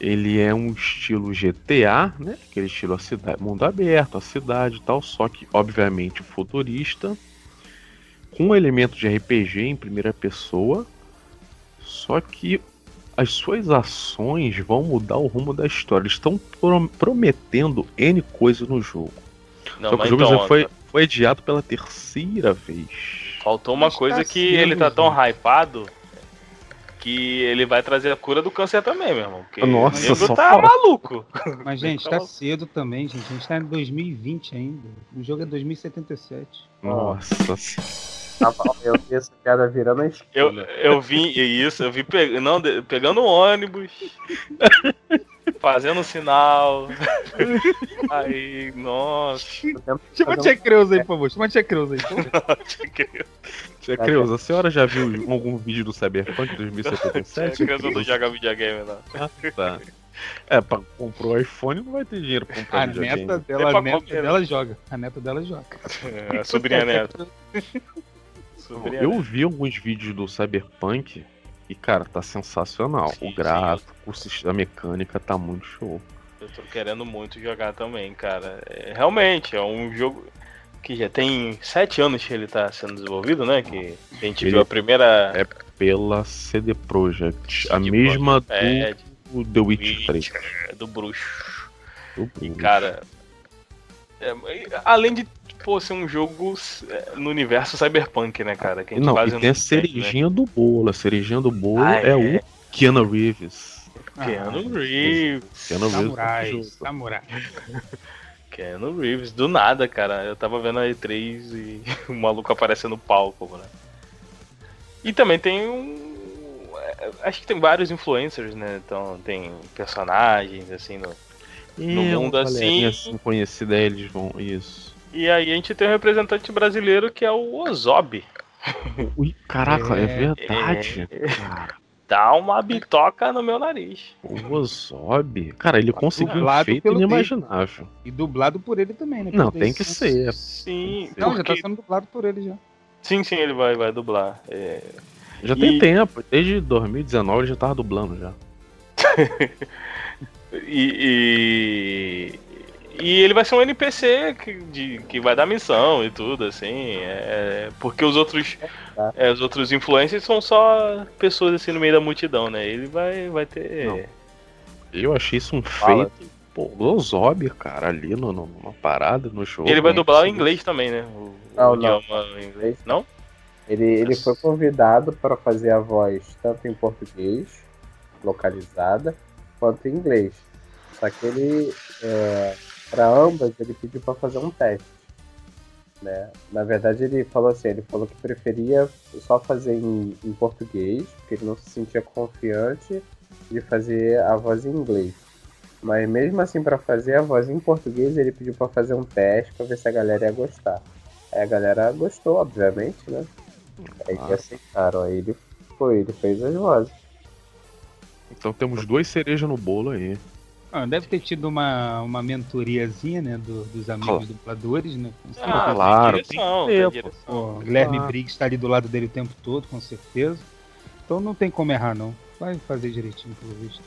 ele é um estilo GTA, né? Aquele estilo a cidade, mundo aberto, a cidade e tal, só que obviamente futurista, com elementos de RPG em primeira pessoa, só que as suas ações vão mudar o rumo da história. Eles estão pro- prometendo N coisas no jogo. Não, só que o jogo então, já foi, foi adiado pela terceira vez. Faltou uma Mas coisa tá que ele tá tão hypado que ele vai trazer a cura do câncer também, meu irmão. Porque Nossa, só tá fala. maluco. Mas, gente, Tá bom. cedo também, gente. A gente tá em 2020 ainda. O jogo é 2077. Nossa. Tava- eu vi essa piada virando a esquina. Eu, eu vi isso, eu vi pe- não, pegando um ônibus, fazendo sinal. Aí, nossa. Chama a Tia Creuza aí, por favor. Chama a Tia Creuza aí. por favor. Tia Creuza, a senhora já viu algum vídeo do Cyberpunk É 2077? criança não joga videogame, não. Tá. É, pra comprou iPhone não vai ter dinheiro pra comprar A videogame. neta É dela, a neta comer, né? dela joga. A neta dela joga. É, a sobrinha neta. Eu neta. vi alguns vídeos do Cyberpunk e, cara, tá sensacional. Sim, o sim. gráfico, o sistema a mecânica tá muito show. Eu tô querendo muito jogar também, cara. É, realmente, é um jogo que já tem sete anos que ele tá sendo desenvolvido, né? Que a gente Ele- viu a primeira. É pela CD Projekt, a CD mesma do É, The Witcher 3. Witcher, do bruxo. Do E, Bruce. cara, é, além de pô, ser um jogo é, no universo cyberpunk, né, cara? Que a gente Não, quase e tem a né? cerejinha do bolo. A cerejinha do bolo Ah, é, é. o Keanu Reeves. Keanu Reeves. Keanu Reeves. Samurai. Samurai. Keanu Reeves, do nada, cara. Eu tava vendo a E3 e o maluco aparece no palco, né? E também tem um. é, Acho que tem vários influencers, né? Então tem personagens, assim, no... No mundo assim- assim conhecida, eles vão. Isso. E aí a gente tem um representante brasileiro que é o Ozob. Ui, caraca, é, É, verdade. Cara, Dá uma bitoca no meu nariz. o Ozob. Cara, ele conseguiu um feito inimaginável. E dublado por ele também, né? Não, tem que ser. Sim, Não, já porque- tá sendo dublado por ele já. sim, sim, ele vai, vai dublar. É, Já tem E- tempo, desde 2019 ele já tava dublando já. E, e, e ele vai ser um NPC que, de, que vai dar missão e tudo, assim. é, porque os outros. É, os outros influencers são só pessoas assim no meio da multidão, né? Ele vai, vai ter. Não. Eu achei isso um Fala. feito. Pô, o Ozob, cara, ali no, no- numa parada no show. E ele vai né? dublar em inglês também, né? O, Não, o não. idioma em inglês. Não? Ele, ele foi convidado para fazer a voz tanto em português, localizada, quanto em inglês. Só que ele, para ambas, ele pediu para fazer um teste. Né? Na verdade, ele falou assim: ele falou que preferia só fazer em, em português, porque ele não se sentia confiante de fazer a voz em inglês. Mas mesmo assim, para fazer a voz em português, ele pediu para fazer um teste para ver se a galera ia gostar. Aí a galera gostou, obviamente, né? Aí Ah. que aceitaram. Aí ele foi, ele fez as vozes. Então temos duas cerejas no bolo aí. Ah, deve ter tido uma, uma mentoriazinha, né, do- dos amigos dubladores, né? Ah, claro, tem direção, tem tem que ter, pô. direção. Pô, o Guilherme Claro. Briggs tá ali do lado dele o tempo todo, com certeza. Então não tem como errar, não. Vai fazer direitinho, pelo visto.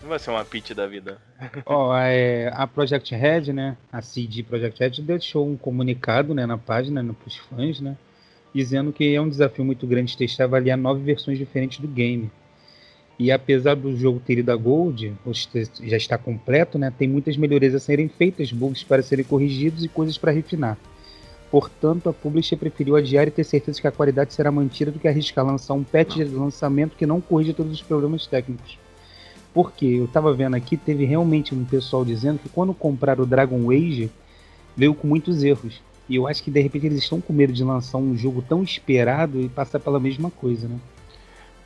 Não vai ser uma pitch da vida. Ó, é, a Project Red, né? A CD Project Red deixou um comunicado né, na página, né, pros fãs, né? Dizendo que é um desafio muito grande testar e avaliar nove versões diferentes do game. E apesar do jogo ter ido a Gold, já está completo, né? Tem muitas melhorias a serem feitas, bugs para serem corrigidos e coisas para refinar. Portanto, a publisher preferiu adiar e ter certeza que a qualidade será mantida do que arriscar lançar um patch de lançamento que não corrija todos os problemas técnicos. Porque eu tava vendo aqui, teve realmente um pessoal dizendo que quando compraram o Dragon Age, veio com muitos erros. E eu acho que de repente eles estão com medo de lançar um jogo tão esperado e passar pela mesma coisa, né?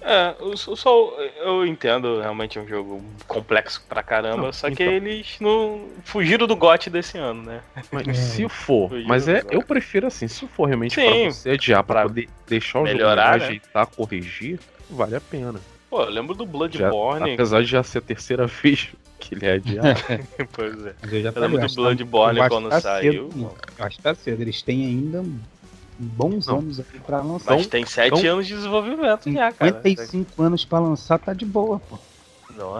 É, eu, só, eu entendo, realmente é um jogo complexo pra caramba, não, só então. que eles não fugiram do GOT desse ano, né? Mas é. se for, fugiram mas é, eu prefiro assim, se for realmente Sim, pra você adiar, pra, pra poder deixar o melhorar, jogo né? ajeitar, corrigir, vale a pena. Pô, eu lembro do Bloodborne. Já, apesar de já ser a terceira vez que ele é adiado. pois é. Eu, já eu lembro do Bloodborne quando tá saiu. Cedo, acho que tá cedo, eles têm ainda bons não. anos aí pra lançar. Mas tem 7 então, anos de desenvolvimento já, cara. 55 anos pra lançar tá de boa, pô. Não.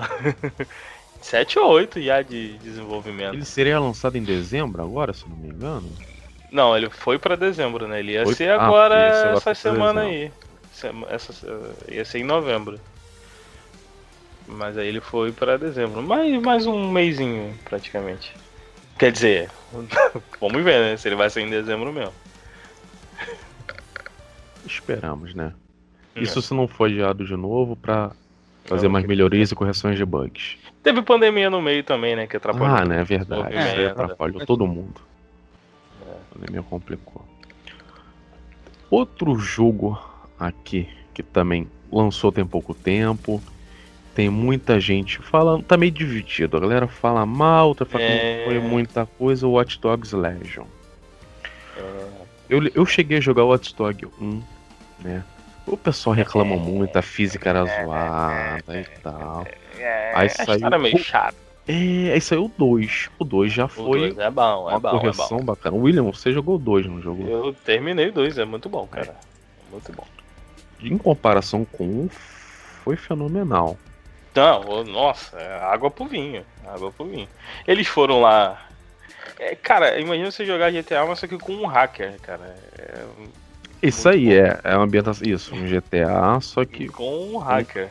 7 ou 8 já de desenvolvimento. Ele seria lançado em dezembro agora, se não me engano? Não, ele foi pra dezembro, né? Ele ia foi... ser agora ah, ser essa semana aí. Essa, ia ser em novembro. Mas aí ele foi pra dezembro. Mais, mais um mêsinho, praticamente. Quer dizer, vamos ver, né? Se ele vai ser em dezembro mesmo. Esperamos, né? É. Isso se não for adiado de novo pra fazer mais melhorias e correções de bugs. Teve pandemia no meio também, né? Que atrapalhou. Ah, né? É verdade. É, atrapalhou todo mundo. É. A pandemia complicou. Outro jogo aqui que também lançou tem pouco tempo. Tem muita gente falando, tá meio dividido. A galera fala mal, outra fala é... que não foi muita coisa. O Watch Dogs Legion. É... Eu, eu cheguei a jogar o Watch Dogs 1 né? O pessoal reclama muito, a física era zoada e tal. É, aí saiu. Era meio chato. É, aí saiu o 2. O 2 já foi. Dois é bom, é uma bom. correção é bom. bacana. William, você jogou o 2, não jogou? Eu terminei o 2, é muito bom, cara. É. Muito bom. Em comparação com o 1, foi fenomenal. Não, nossa, é água pro vinho. Água pro vinho. Eles foram lá. É, cara, imagina você jogar GTA, mas só que com um hacker, cara. É, isso aí, é, é uma ambientação. Isso, um GTA, só que. Com um hacker.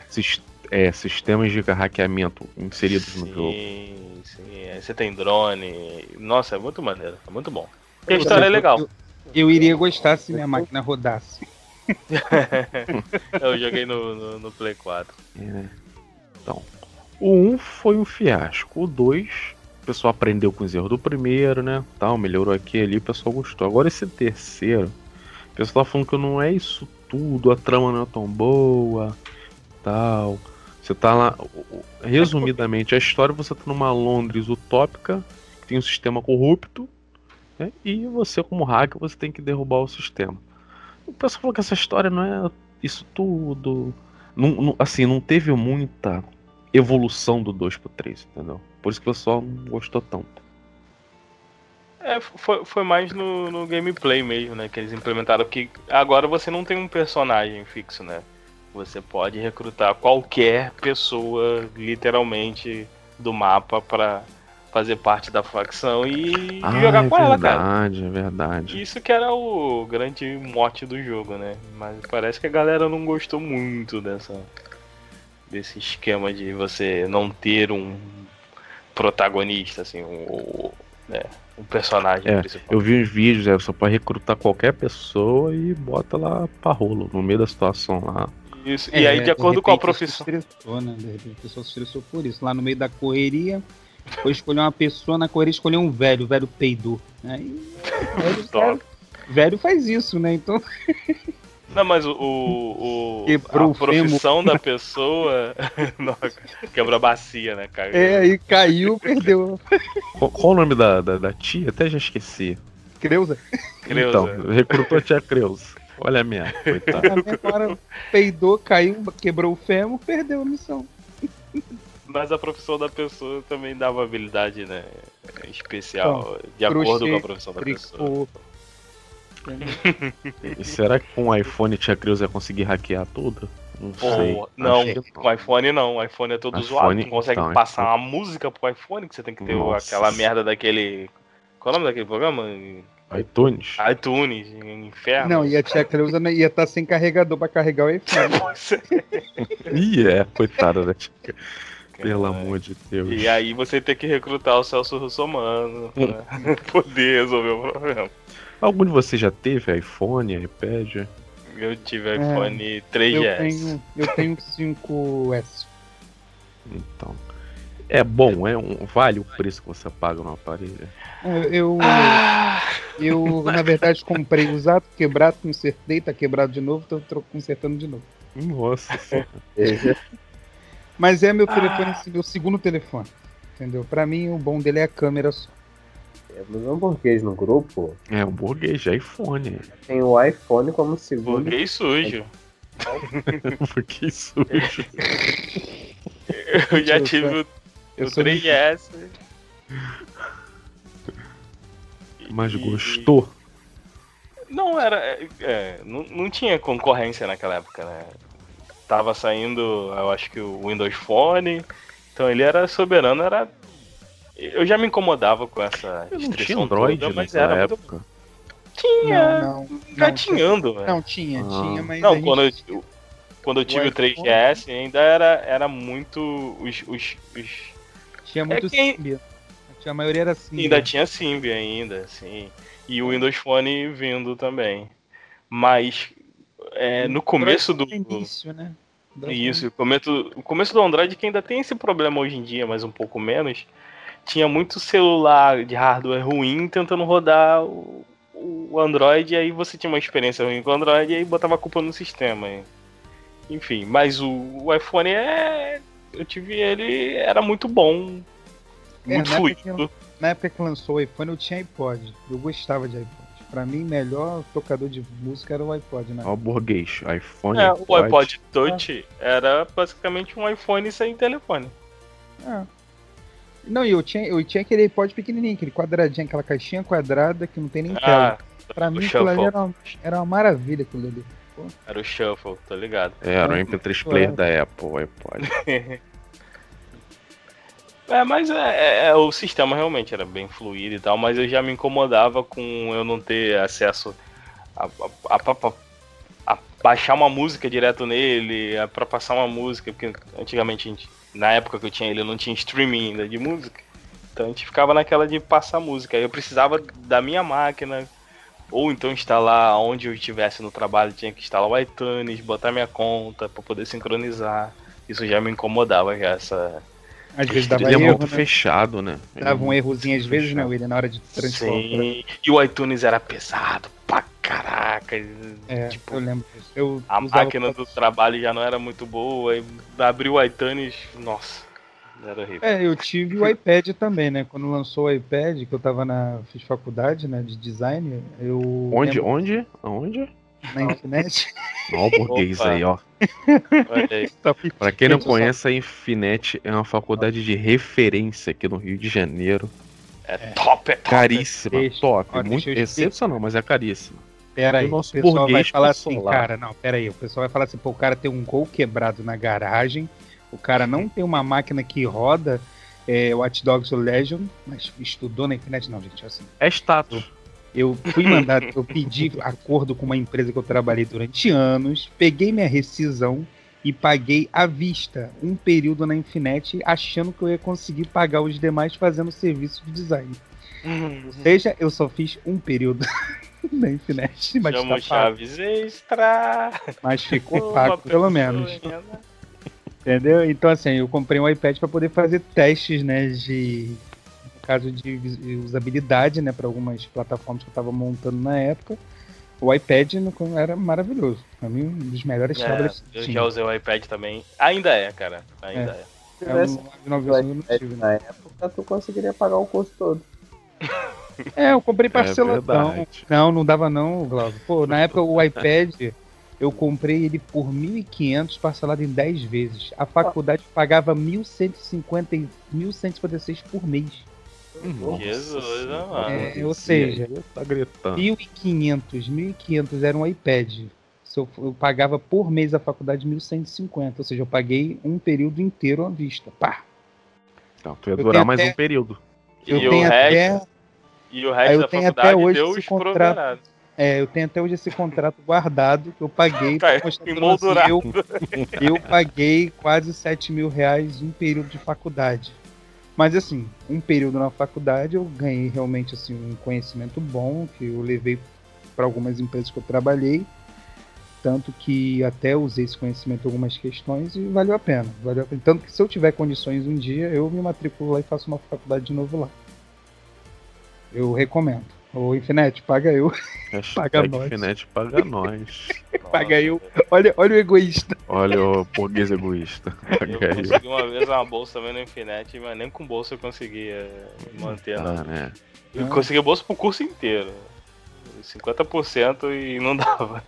é, sistemas de hackeamento inseridos sim, no jogo. Sim, sim. Você tem drone. Nossa, é muito maneiro, é muito bom. E a história é legal. Eu, eu, iria gostar se minha máquina rodasse. eu joguei no, no, no Play 4. É. Então, o 1 foi um fiasco. O 2, o pessoal aprendeu com os erros do primeiro, né? Tal, melhorou aqui e ali, o pessoal gostou. Agora esse terceiro o pessoal tá falando que não é isso tudo, a trama não é tão boa, tal. Você tá lá. Resumidamente, a história você tá numa Londres utópica, que tem um sistema corrupto, né, e você, como hacker, você tem que derrubar o sistema. O pessoal falou que essa história não é isso tudo. Não, não, assim, não teve muita evolução do 2 pro 3, entendeu? Por isso que o pessoal não gostou tanto. É, foi, foi mais no, no gameplay mesmo, né? Que eles implementaram que agora você não tem um personagem fixo, né? Você pode recrutar qualquer pessoa, literalmente, do mapa para fazer parte da facção e, ah, jogar é com ela, cara. É verdade, é verdade. Isso que era o grande mote do jogo, né? Mas parece que a galera não gostou muito dessa desse esquema de você não ter um protagonista, assim, um, né, um personagem é, principal. Eu vi uns vídeos, é, você pode recrutar qualquer pessoa e bota lá pra rolo, no meio da situação lá. Isso, é, e aí de acordo de com a profissão. Estressou, né? De repente a pessoa se estressou por isso. Lá no meio da correria, foi escolher uma pessoa, na correria escolheu um velho, o velho peidou. Aí, velho, velho, velho faz isso, né? Então. Não, mas o, o, a profissão da pessoa não, quebrou a bacia, né? Caiu. É, aí caiu, perdeu. Qual, qual, o nome da, da, da, tia? Até já esqueci. Creuza. Creuza. Então, recrutou a tia Creuza. Olha a minha, coitada. Agora peidou, caiu, quebrou o fêmur, perdeu a missão. Mas a profissão da pessoa também dava habilidade, né? Especial, então, de acordo com a profissão da pessoa. E será que com o iPhone Tia Cruz ia conseguir hackear tudo? Não sei. Não, com o iPhone não. O iPhone é todo iPhone, zoado. Tu não consegue então, passar iPhone. uma música pro iPhone que você tem que ter Nossa. aquela merda daquele. Qual é o nome daquele programa? iTunes. iTunes, inferno. Não, e a tia Creuza ia estar tá sem carregador pra carregar o iPhone. Ih, é, coitada da tia Pelo amor de Deus. E aí você tem que recrutar o Celso Russomano pra poder resolver o problema. Algum de vocês já teve iPhone, iPad? Eu tive é, iPhone 3GS. Eu tenho, eu tenho 5S. Então. É bom, é um, vale o preço que você paga no aparelho. É, eu, ah! eu na verdade, comprei usado, quebrado, consertei, tá quebrado de novo, tô consertando de novo. Nossa senhora. Veja. Mas é meu telefone, esse meu segundo telefone. Entendeu? Pra mim, o bom dele é a câmera só. Temos um burguês no grupo. É um burguês de iPhone. Tem o iPhone como segundo. Burguês sujo. Burguês sujo. Eu já Eu tive sou- o, Eu o sou 3GS. Mas gostou? Não, era. é, é, não, não tinha concorrência naquela época, né? Tava saindo, eu acho que o Windows Phone. Então ele era soberano, era. Eu já me incomodava com essa Eu não tinha Android toda, mas era muito época. Tinha, Não, não. gatinhando, velho. Não, tinha, Ah. tinha, mas. Não, gente- quando eu, quando eu tive o iPhone- 3GS ainda era, era muito. Os, os, os- Tinha muito quem- Symbian. Tinha, a maioria era Symbian. ainda tinha Symbian ainda, sim. E o Windows Phone vindo também. Mas é, no começo do. No início, né? Isso, o começo, o começo do Android que ainda tem esse problema hoje em dia, mas um pouco menos. Tinha muito celular de hardware ruim tentando rodar o, o Android, e aí você tinha uma experiência ruim com o Android e aí botava a culpa no sistema. Enfim, mas o, o iPhone é. Eu tive ele, era muito bom. É, Muito na época que fluido. Na época que lançou o iPhone, eu tinha iPod. Eu gostava de iPod. Pra mim, melhor tocador de música era o iPod, né? Ó, o burguês. iPhone. É, o iPod Touch era basicamente um iPhone sem telefone. É. Não, e eu tinha, eu tinha aquele iPod pequenininho, aquele quadradinho, aquela caixinha quadrada que não tem nem tela. Ah, pra mim, aquilo ali era, uma- era uma maravilha aquilo ali. Era o Shuffle, tô ligado. É, era o MP3 player da Apple, o iPod. É, mas é, é- é, o sistema realmente era bem fluido e tal, mas eu já me incomodava com eu não ter acesso a, a, a- a- a baixar uma música direto nele, a, pra passar uma música, porque antigamente, a gente- na época que eu tinha ele, eu não tinha streaming ainda de música, então a gente ficava naquela de passar música. Eu precisava da minha máquina, ou então instalar onde eu estivesse no trabalho, tinha que instalar o iTunes, botar minha conta pra poder sincronizar. Isso já me incomodava, já, essa, Às vezes dava Ele é erro, muito né? fechado, né? Ele é Dava um errozinho às vezes, né, fechado. William, na hora de transformar. Sim. E o iTunes era pesado pra caraca. É, tipo, eu lembro disso. Eu a máquina do trabalho já não era muito boa. E abriu o iTunes, nossa, era horrível. É, eu tive o iPad também, né? Quando lançou o iPad, que eu tava na. fiz faculdade, né? De design, eu. Onde? lembro Onde? Aonde? Na internet. Ó, o burguês aí, ó. Olha aí. Pra quem não conhece, a Infinet é uma faculdade de referência aqui no Rio de Janeiro. É top, é top. Caríssima, top. ó, muito excepcional, mas é caríssima. Pera aí, O o nosso pessoal vai falar assim, cara, não, pera aí, o pessoal vai falar assim, pô, o cara tem um gol quebrado na garagem, o cara não tem uma máquina que roda é, Watch Dogs Legion, mas estudou na internet, não, gente, assim, É status. Eu fui mandado, eu pedi acordo com uma empresa que eu trabalhei durante anos, peguei minha rescisão e paguei à vista um período na Infinet, achando que eu ia conseguir pagar os demais fazendo serviço de design. Ou seja, eu só fiz um período na Infinet, mas, Chama tá Chaves Extra. mas ficou pago pelo menos. né? Entendeu? Então, assim, eu comprei um iPad para poder fazer testes, né, de caso de usabilidade, né, para algumas plataformas que eu estava montando na época. O iPad era maravilhoso. Pra mim, um dos melhores É, tablets eu tinha. já usei o iPad também. Ainda é, cara. Ainda é. Se É um tivesse 991 eu não iPad tive, né? na época, tu conseguiria pagar o custo todo. É, eu comprei parceladão. verdade. não, não dava não, Glauco. Pô, na época o iPad, eu comprei ele por 1.500 parcelado em 10 vezes. A faculdade pagava 1.150 e 1.156 por mês. Nossa Jesus, mano. É, ou seja, Tá gritando. 1.500, 1.500 era um iPad. Eu, eu pagava por mês a faculdade 1.150, ou seja, eu paguei um período inteiro à vista. Pá. Então, tu ia Eu durar tenho mais até- um período. Eu e, o tenho resto, até, e o resto eu da tenho até faculdade hoje Deus esse contrato. é, eu tenho até hoje esse contrato guardado que eu paguei Tá eu, eu paguei quase 7 mil reais em um período de faculdade. Mas assim, um período na faculdade eu ganhei realmente assim um conhecimento bom que eu levei para algumas empresas que eu trabalhei, tanto que até usei esse conhecimento em algumas questões e valeu a pena. Valeu a pena. Tanto que se eu tiver condições um dia, eu me matriculo lá e faço uma faculdade de novo lá. Eu recomendo. Ô, Infinite, paga eu. Paga nós. Infinite paga nós. Paga eu. Olha, olha o egoísta. Olha o burguês egoísta. Eu Paga aí. consegui uma vez uma bolsa também no Infinite, mas nem com bolsa eu conseguia manter. não. Ah, né? Eu consegui bolsa pro curso inteiro. 50% e não dava.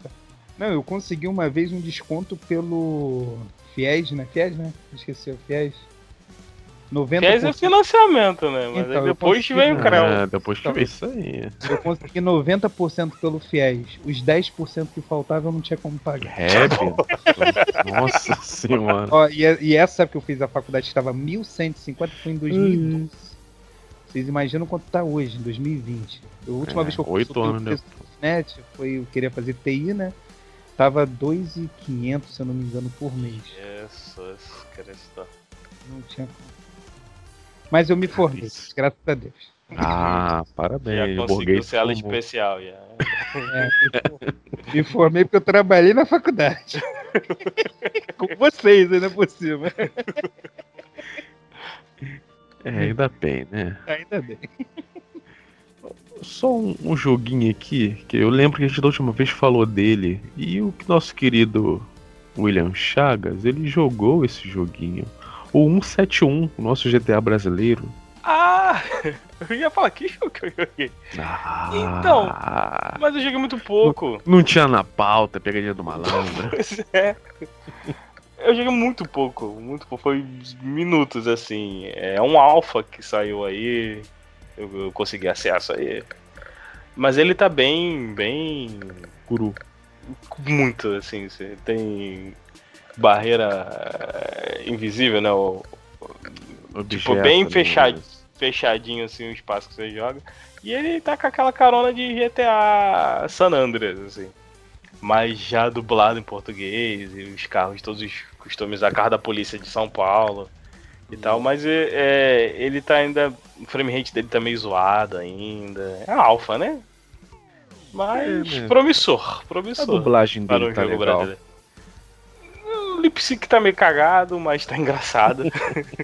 Não, eu consegui uma vez um desconto pelo Fies, né? Fies, né? Esqueci o Fies. 90%. Fez é financiamento, né? Mas Então, depois consegui- vem o Creu. É, depois que vê isso aí. Eu consegui 90% pelo Fies. Os 10% que faltava eu não tinha como pagar. Rap? Nossa senhora. Ó, e, e essa época que eu fiz a faculdade estava 1150, foi em 2012. Vocês imaginam quanto tá hoje, em 2020. A última É, vez que eu oito consultei o anos preço do net foi eu queria fazer TI, né? Tava 2,500, se eu não me engano, por mês. Jesus Cristo. Não tinha como. Mas eu me formei, Isso. graças a Deus. Ah, Já parabéns. O conseguiu ser ela especial. Já. É, me formei. me formei porque eu trabalhei na faculdade. Com vocês ainda por cima. É, ainda bem, né? Ainda bem. Só um, um joguinho aqui, que eu lembro que a gente da última vez falou dele. E o nosso querido William Chagas, ele jogou esse joguinho. O 171, o nosso GTA brasileiro. Ah! Eu ia falar que jogo que eu joguei. Ah, Então. Mas eu joguei muito pouco. Não tinha na pauta, pegadinha do malandro. Pois é. Eu joguei muito pouco, muito pouco. Foi minutos assim. É um alpha que saiu aí. Eu, eu consegui acesso aí. Mas ele tá bem. bem. Curu. muito assim. Você tem barreira eh, invisível, né? O, Objeto, bem né? fechadinho assim o espaço que você joga. E ele tá com aquela carona de GTA San Andreas, assim. Mas já dublado em português, e os carros todos customizados, carro da polícia de São Paulo e tal, mas é, é, ele tá ainda. O frame rate dele tá meio zoado ainda. É alfa, né? Mas É, né? promissor, A promissor. dublagem Para dele um tá jogo legal. brasileiro. O lip sync tá meio cagado, mas tá engraçado.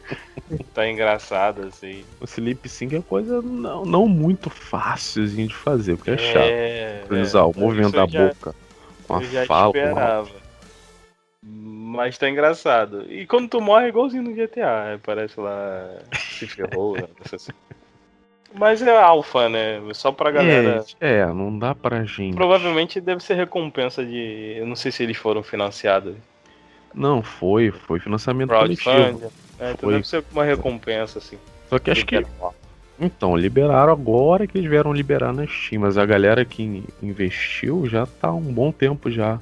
tá engraçado, assim. O lip sync é coisa não, não muito fácilzinho de fazer, porque é, chato. É, o é, movimento da já- boca com a fala. esperava. Mas tá engraçado. E quando tu morre é igualzinho no GTA, aí parece lá. Se ferrou, né, assim. Mas é alfa, né? Só pra galera. É, é, não dá pra gente. Provavelmente deve ser recompensa de. Eu não sei se eles foram financiados. Não, foi, foi financiamento coletivo. É, então Foi. deve ser uma recompensa, assim. Só que acho que. Então, liberaram agora que eles vieram liberar na Steam, mas a galera que in- investiu já tá um bom tempo já.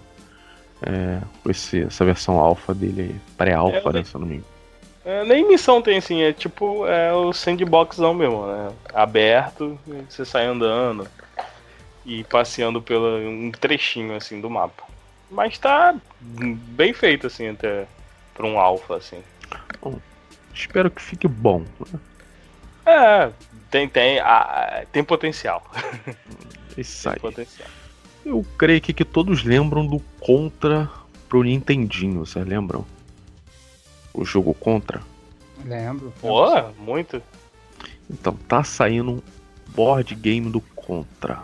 É, com esse, essa versão alfa dele. Pré-alfa, É, né? Se eu não me engano. É, nem missão tem assim, é tipo é o sandboxão mesmo, né? Aberto, você sai andando e passeando pelo um trechinho assim do mapa. Mas tá bem feito assim até pra um alfa assim. Espero que fique bom. né? É, tem tem a- tem potencial. Isso aí. Tem potencial. Eu creio que, que todos lembram do Contra pro Nintendinho, vocês lembram? O jogo Contra? Lembro. Pô, muito. Então, tá saindo um board game do Contra.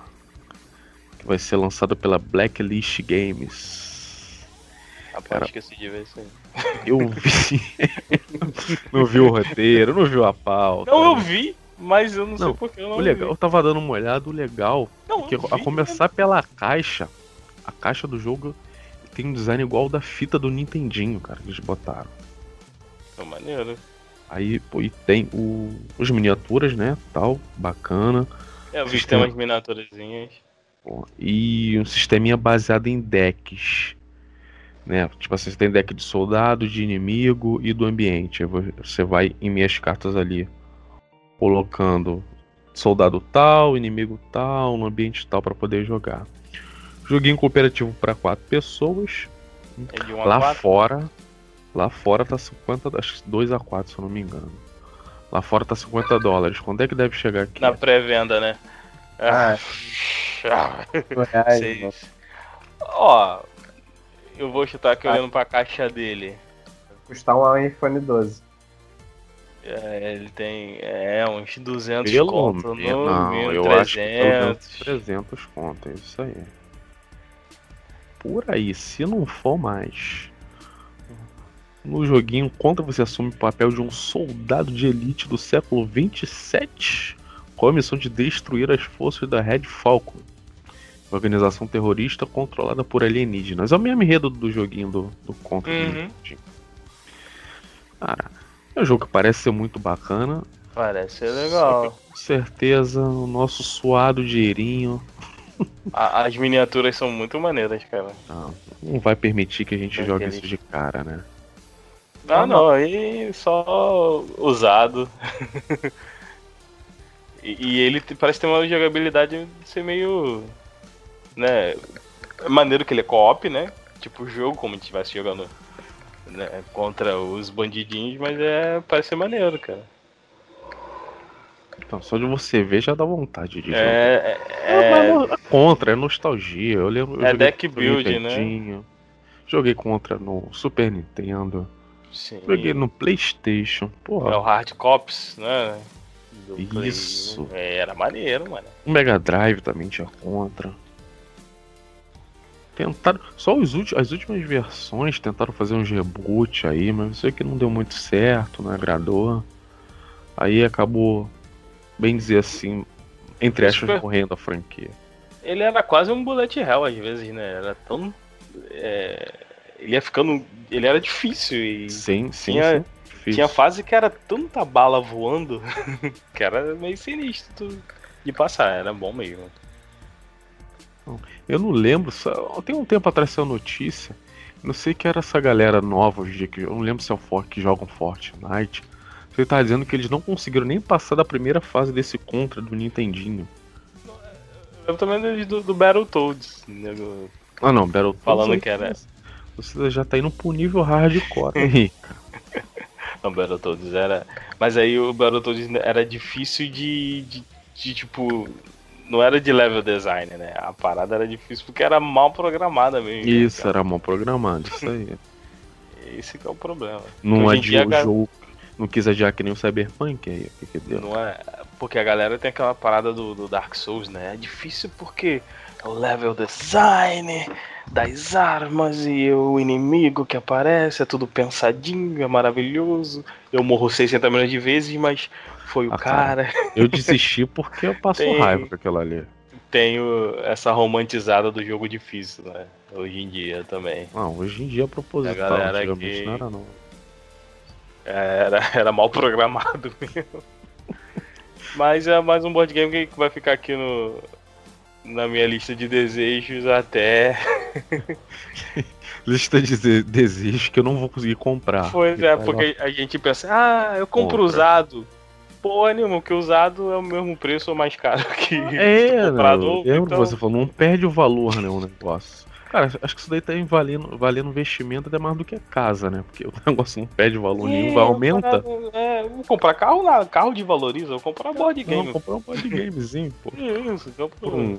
Que vai ser lançado pela Blacklist Games. Rapaz, Cara. esqueci de ver isso aí. Eu vi. não vi o roteiro, não viu a pauta. Não, eu vi, mas eu não, sei Não, porque eu não O legal, eu vi. tava dando uma olhada, o legal Não, que eu a vi, começar pela caixa, a caixa do jogo tem um design igual da fita do Nintendinho, cara, que eles botaram. Pô, maneiro. Aí, pô, e tem o, os miniaturas, né, tal, bacana. É, eu vi que tem umas miniaturazinhas. Pô, e um sisteminha baseado em decks. Né? Tipo assim, você tem deck de soldado, de inimigo e do ambiente. Você vai em minhas cartas ali, colocando soldado tal, inimigo tal, no ambiente tal para poder jogar. Joguinho cooperativo para quatro pessoas. É de 1 a Lá 4. fora, lá fora tá 50, acho que 2 a 4, se eu não me engano. Lá fora tá 50 dólares. Quando é que deve chegar aqui? Na pré-venda, né? Ah, Ah, mano. Ó, eu vou chutar aqui olhando pra caixa dele. Custar um iPhone 12. É, ele tem é, uns 200 Pelo conto no menos. Não, mínimo, eu acho que pelo menos 300. 300 conto, é isso aí. Por aí, se não for mais. No joguinho, quando você assume o papel de um soldado de elite do século 27, com a missão de destruir as forças da Red Falcon, organização terrorista controlada por alienígenas. É o mesmo enredo do joguinho do, do Contra. Uhum. Cara, é um jogo que parece ser muito bacana. Parece ser legal. Com certeza, o nosso suado dinheirinho A- as miniaturas são muito maneiras, cara. não, não vai permitir que a gente jogue Daquele- isso de cara, né? Ah, não, aí só usado. e, e ele parece ter uma jogabilidade de ser meio. né? é Maneiro que ele é co-op, né? Tipo jogo, como se estivesse jogando né, contra os bandidinhos, mas é. parece ser maneiro, cara. Então, só de você ver já dá vontade de jogar. É. É, é, mas contra, é nostalgia. Eu lembro. eu É deck build, né? Joguei contra no Super Nintendo. sim. Joguei no PlayStation. Pô, É o Hard Cops, né? Do Play. Isso. É, era maneiro, mano. o Mega Drive também tinha contra. Tentaram. Só os ulti- as últimas versões tentaram fazer uns reboot aí, mas eu sei que não deu muito certo, não agradou. Aí acabou, bem dizer assim, entre aspas, Super- morrendo a franquia. Ele era quase um bullet hell às vezes, né? Era tão. é, Ele ia ficando. Ele era difícil e. Sim, sim, Tinha- sim. Difícil. Tinha fase que era tanta bala voando que era meio sinistro de passar, era bom mesmo. Eu não lembro, só, tem um tempo atrás saiu notícia. Não sei que era essa galera nova hoje em dia, que eu não lembro se é o For que jogam Fortnite. Você tá dizendo que eles não conseguiram nem passar da primeira fase desse contra do Nintendinho. Eu também do, do, Battletoads, né? Ah não, Battletoads. Falando que era- Você já tá indo pro nível hardcore, cara? Não, Battletoads era. Mas aí o Battletoads era difícil de, de, de, tipo. Não era de level design, né? A parada era difícil porque era mal programada mesmo. né, Isso, cara? era mal programado, isso aí. Esse que é o problema. Não adiou o jogo. Não quis adiar que nem o Cyberpunk aí, o que que deu? Não é. Porque a galera tem aquela parada do, do Dark Souls, né? É difícil porque é o level design das armas e o inimigo que aparece, é tudo pensadinho, é maravilhoso. Eu morro 600 milhões de vezes, mas foi o Ah, cara. cara. Eu desisti porque eu passo Tem- raiva com aquilo ali. Tenho essa romantizada do jogo difícil, né? Hoje em dia também. Não, hoje em dia é proposital, A galera antigamente que- não era não. Era, era mal programado mesmo. Mas é mais um board game que vai ficar aqui no, na minha lista de desejos até. Lista de de- desejos que eu não vou conseguir comprar. Pois é, porque a gente pensa, ah, eu compro Compra. usado. Pô, nenhuma, porque usado é o mesmo preço ou mais caro que É, comprar não, novo, lembro então- você falou, não perde o valor, né, o negócio. Cara, acho que isso daí tá valendo, valendo investimento até mais do que casa, né? Porque o negócio não perde valor nenhum, vai aumenta. É, vou comprar carro, na, carro de valoriza, vou comprar board game. Não, comprar um board gamezinho, pô. Isso, compro Por um,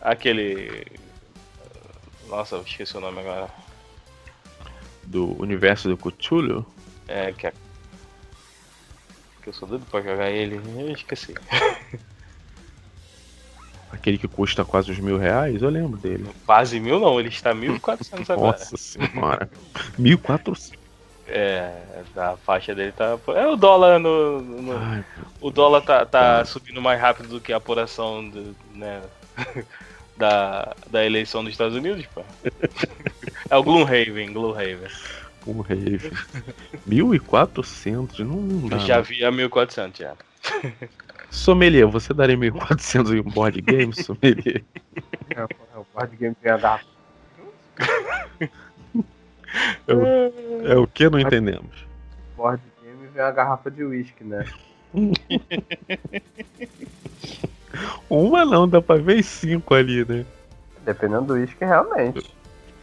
aquele. Nossa, eu esqueci o nome agora. do universo do Cthulhu. É, que é. Que eu sou doido pra jogar ele. Eu esqueci. Aquele que custa quase uns mil reais, eu lembro dele. Quase mil não, ele está 1.400 agora. Nossa senhora. 1400. É, a faixa dele tá. É o dólar no. no- Ai, o dólar tá, tá subindo mais rápido do que a apuração do, né, da, da eleição dos Estados Unidos, pô. É o Gloomhaven, Gloomhaven. rave. 1400, não, não dá. Eu já não. vi a 1.400 já. Sommelier, você daria 1400 em um board game, Sommelier? É, o board game tem a garrafa. É o que? Não entendemos. board game vem a garrafa de uísque, né? Uma não, dá pra ver cinco ali, né? Dependendo do uísque, realmente.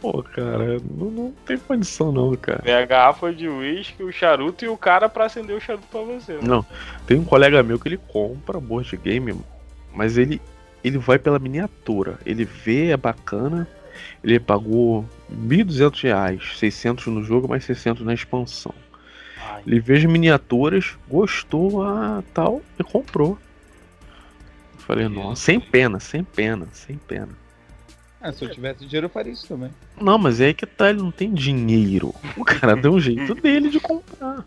Pô, cara, não, não tem condição não, cara. Tem a garrafa de uísque, o charuto e o cara pra acender o charuto pra você. Não, tem um colega meu que ele compra board game, mas ele ele vai pela miniatura. Ele vê, é bacana. Ele pagou 1.200 reais, 600 no jogo, mais 600 na expansão. Ai, Ele vê as miniaturas, gostou, ah, tal, e comprou. Eu falei, nossa, sem pena, sem pena, sem pena. Ah, se eu tivesse dinheiro, eu faria isso também. Não, mas é aí que tá, ele não tem dinheiro. O cara deu um jeito dele de comprar.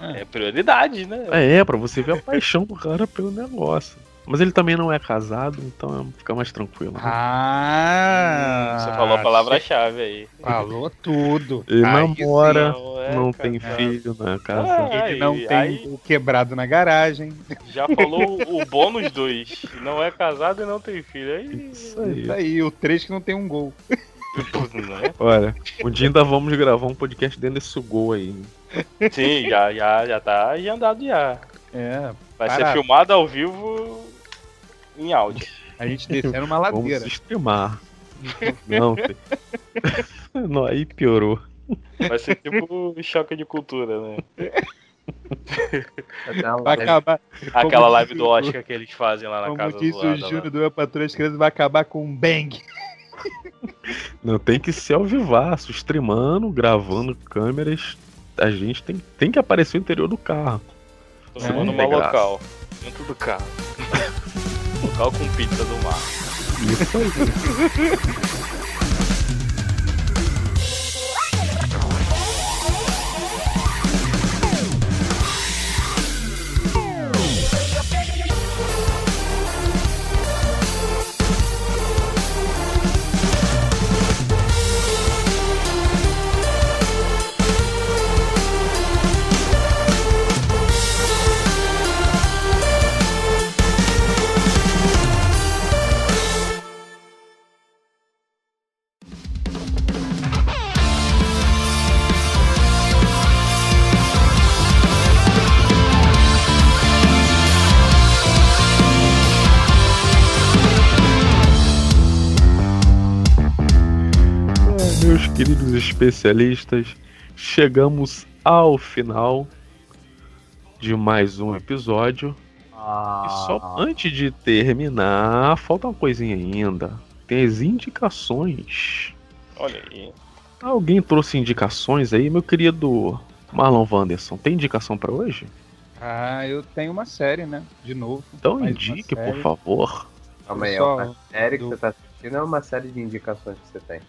é prioridade, né? É, pra você ver a paixão do cara pelo negócio. Mas ele também não é casado, então fica mais tranquilo. né? Ah! Você falou a palavra-chave aí. Falou tudo. Ele Aí namora, Não, é, não cara. tem filho, não é Ah, Ele não Aí- tem aí- o quebrado na garagem. Já falou o bônus 2. Não é casado e não tem filho. Aí. Isso aí. Isso aí, o 3 que não tem um gol. Né? Olha, um dia ainda vamos gravar um podcast dentro desse gol aí. Sim, já, já, já tá agendado já. É, Vai ser filmado ao vivo em áudio. a gente descendo uma Vamos ladeira. streamar. Não, não, aí piorou. Vai ser tipo choque de cultura, né? Vai acabar. Aquela Como live disse do o- Oscar que eles fazem lá na Como casa disse do o lado. Júnior do Eu Patrulha as Crianças, vai acabar com um bang. Não, tem que ser ao vivaço, streamando, gravando câmeras. A gente tem, tem que aparecer o interior do carro. É, uma tem graça. local. Dentro do carro. Local com pizza do mar. Isso aí. especialistas, chegamos ao final de mais um episódio. Ah, E só antes de terminar, falta uma coisinha ainda. Tem as indicações. Olha aí. Alguém trouxe indicações aí, meu querido Marlon Wanderson? Tem indicação pra hoje? Ah, eu tenho uma série, né? De novo. Então Mais indique, por favor. Calma aí, é uma série que do- você tá assistindo ou é uma série de indicações que você tem?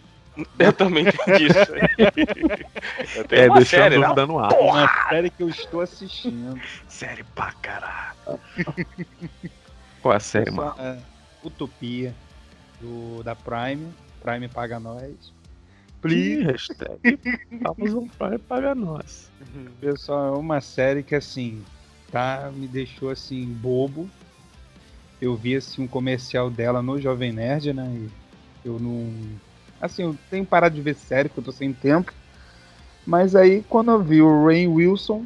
Eu também entendi isso aí. Eu tenho É, uma deixando série, a não? dúvida no ar. Uma série que eu estou assistindo. Série pra caralho. Qual é a série, Só, mano? é, Utopia, do, da Prime. Prime paga nós. Please. hashtag Amazon Prime paga nós. Pessoal, é uma série que assim, tá, me deixou assim bobo. Eu vi assim um comercial dela no Jovem Nerd, né? E eu não, assim, eu tenho parado de ver série porque eu tô sem tempo. Mas aí quando eu vi o Rain Wilson,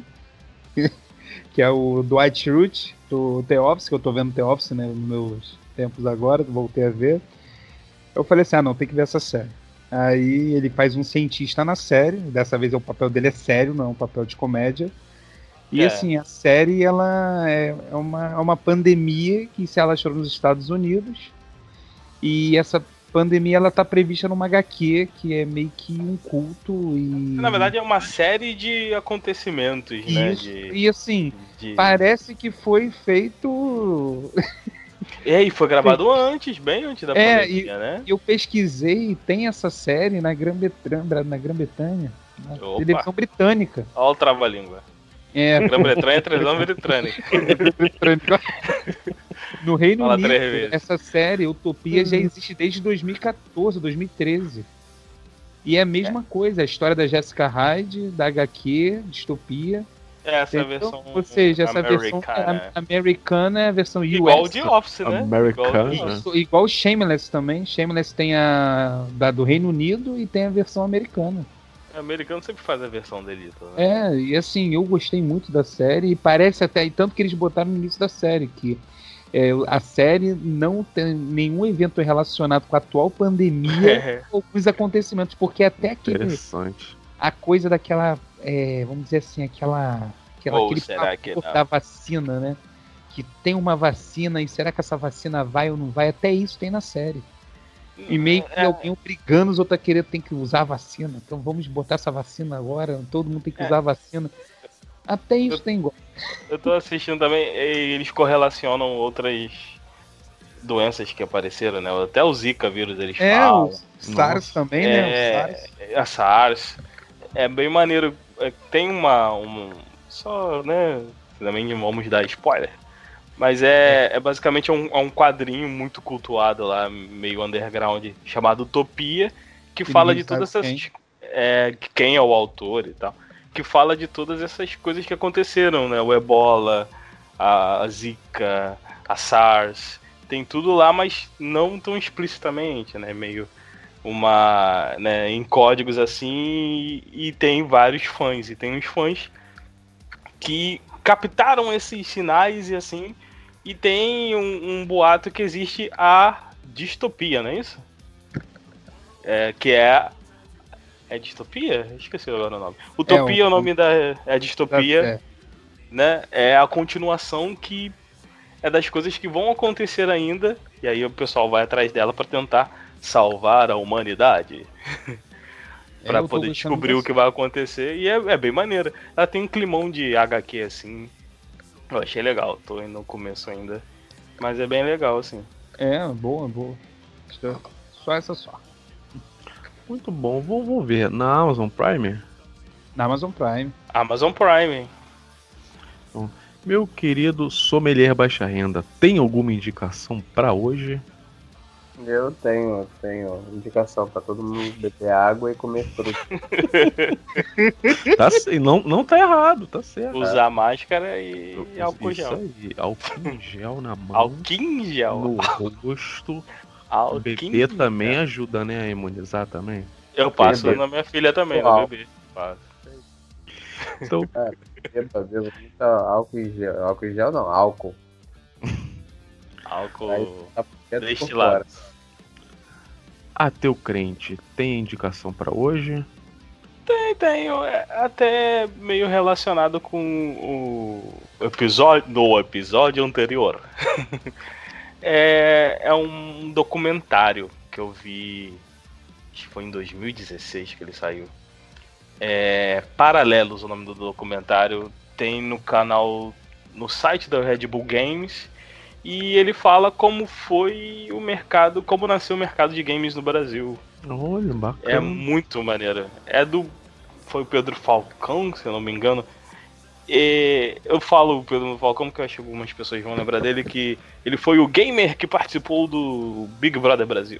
que é o Dwight Schrute do The Office, que eu tô vendo The Office, né, nos meus tempos agora, voltei a ver. Eu falei assim: "Ah, não, tem que ver essa série". Aí ele faz um cientista na série. Dessa vez o papel dele é sério, não é um papel de comédia. E É. assim, a série ela é, é uma, é uma pandemia que se alastrou nos Estados Unidos. E essa pandemia ela tá prevista numa HQ, que é meio que um culto e. Na verdade é uma série de acontecimentos, né? Isso. De, E assim, de... parece que foi feito. E aí, foi gravado antes, bem antes da É, pandemia, né? Eu pesquisei e tem essa série na Grã-Bretanha, na Grã-Bretanha, na Opa. televisão britânica. Olha o trava-língua. É, Grã-Bretanha é televisão britânica. No Reino Fala Unido, essa série, Utopia, já existe desde 2014, 2013. E é a mesma coisa, a história da Jessica Hyde, da HQ, Distopia. Essa é a Entendeu? versão Ou seja, essa versão americana. a- americana é a versão US. Igual o The Office, né? Americana. Igual o The Office. Isso, igual o Shameless também. Shameless tem a da, do Reino Unido e tem a versão americana. O americano sempre faz a versão delito, né? É, e assim, eu gostei muito da série e parece até, e tanto que eles botaram no início da série, que é, a série não tem nenhum evento relacionado com a atual pandemia É. ou com os acontecimentos, porque até aquele, Interessante. a coisa daquela, é, vamos dizer assim, aquela, aquela Ou aquele será que da vacina, né? Que tem uma vacina e será que essa vacina vai ou não vai? Até isso tem na série. E meio que É, alguém obrigando os outros a querer tem que usar a vacina. Então vamos botar essa vacina agora, todo mundo tem que É. usar a vacina. Até isso Eu- tem igual. Eu tô assistindo também, e eles correlacionam outras doenças que apareceram, né? Até o Zika vírus eles É, falam. o SARS também, né? O É, SARS. a SARS. É bem maneiro. É, Tem uma. Um, só, né? Também vamos dar spoiler. Mas é, é basicamente um, é um quadrinho muito cultuado lá, meio underground, chamado Utopia, que Que fala de todas essas. É, quem é o autor e tal. Que fala de todas essas coisas que aconteceram, né? O ebola, a, Zika, a SARS. Tem tudo lá, mas não tão explicitamente, né? Meio uma né, em códigos assim e, e tem vários fãs e tem uns fãs que captaram esses sinais e assim e tem um, um boato que existe a distopia, não é isso? É, que é é distopia? Esqueci agora o nome. Utopia é, o- o nome da é distopia É, né? É a continuação que é das coisas que vão acontecer ainda, e aí o pessoal vai atrás dela pra tentar salvar a humanidade, Pra eu tô poder descobrir o que vai acontecer, e é, é bem maneira. Ela tem um climão de HQ assim. Eu achei legal, tô no começo ainda. Mas é bem legal, assim. É, boa, boa. Só essa só. Muito bom, vou, vou ver. Na Amazon Prime? Na Amazon Prime. Amazon Prime. Meu querido sommelier baixa renda, tem alguma indicação pra hoje? Eu tenho, tenho indicação pra todo mundo beber água e comer fruta. Tá, não, não tá errado, tá certo. Usar máscara e, álcool Isso gel. aí, álcool gel na mão, Álcool gel. no rosto. Beber em também gel. ajuda, né, a imunizar também. Eu passo na minha filha também, no bebê. Passo. Então, Beba, beba muita álcool em gel. Álcool em gel não, álcool. Álcool. Tá Destilado. fora. ateu crente, tem indicação pra hoje? Tem, tem. é Até meio relacionado com o episódio do episódio anterior. é, é um documentário que eu vi. Acho que foi em 2016 que ele saiu. É, Paralelos, o nome do documentário. Tem no canal. No site da Red Bull Games. E ele fala como foi o mercado, como nasceu o mercado de games no Brasil. Olha, bacana. É muito maneiro. É do. Foi o Pedro Falcão, se eu não me engano. E eu falo o Pedro Falcão porque eu acho que algumas pessoas vão lembrar dele que ele foi o gamer que participou do Big Brother Brasil.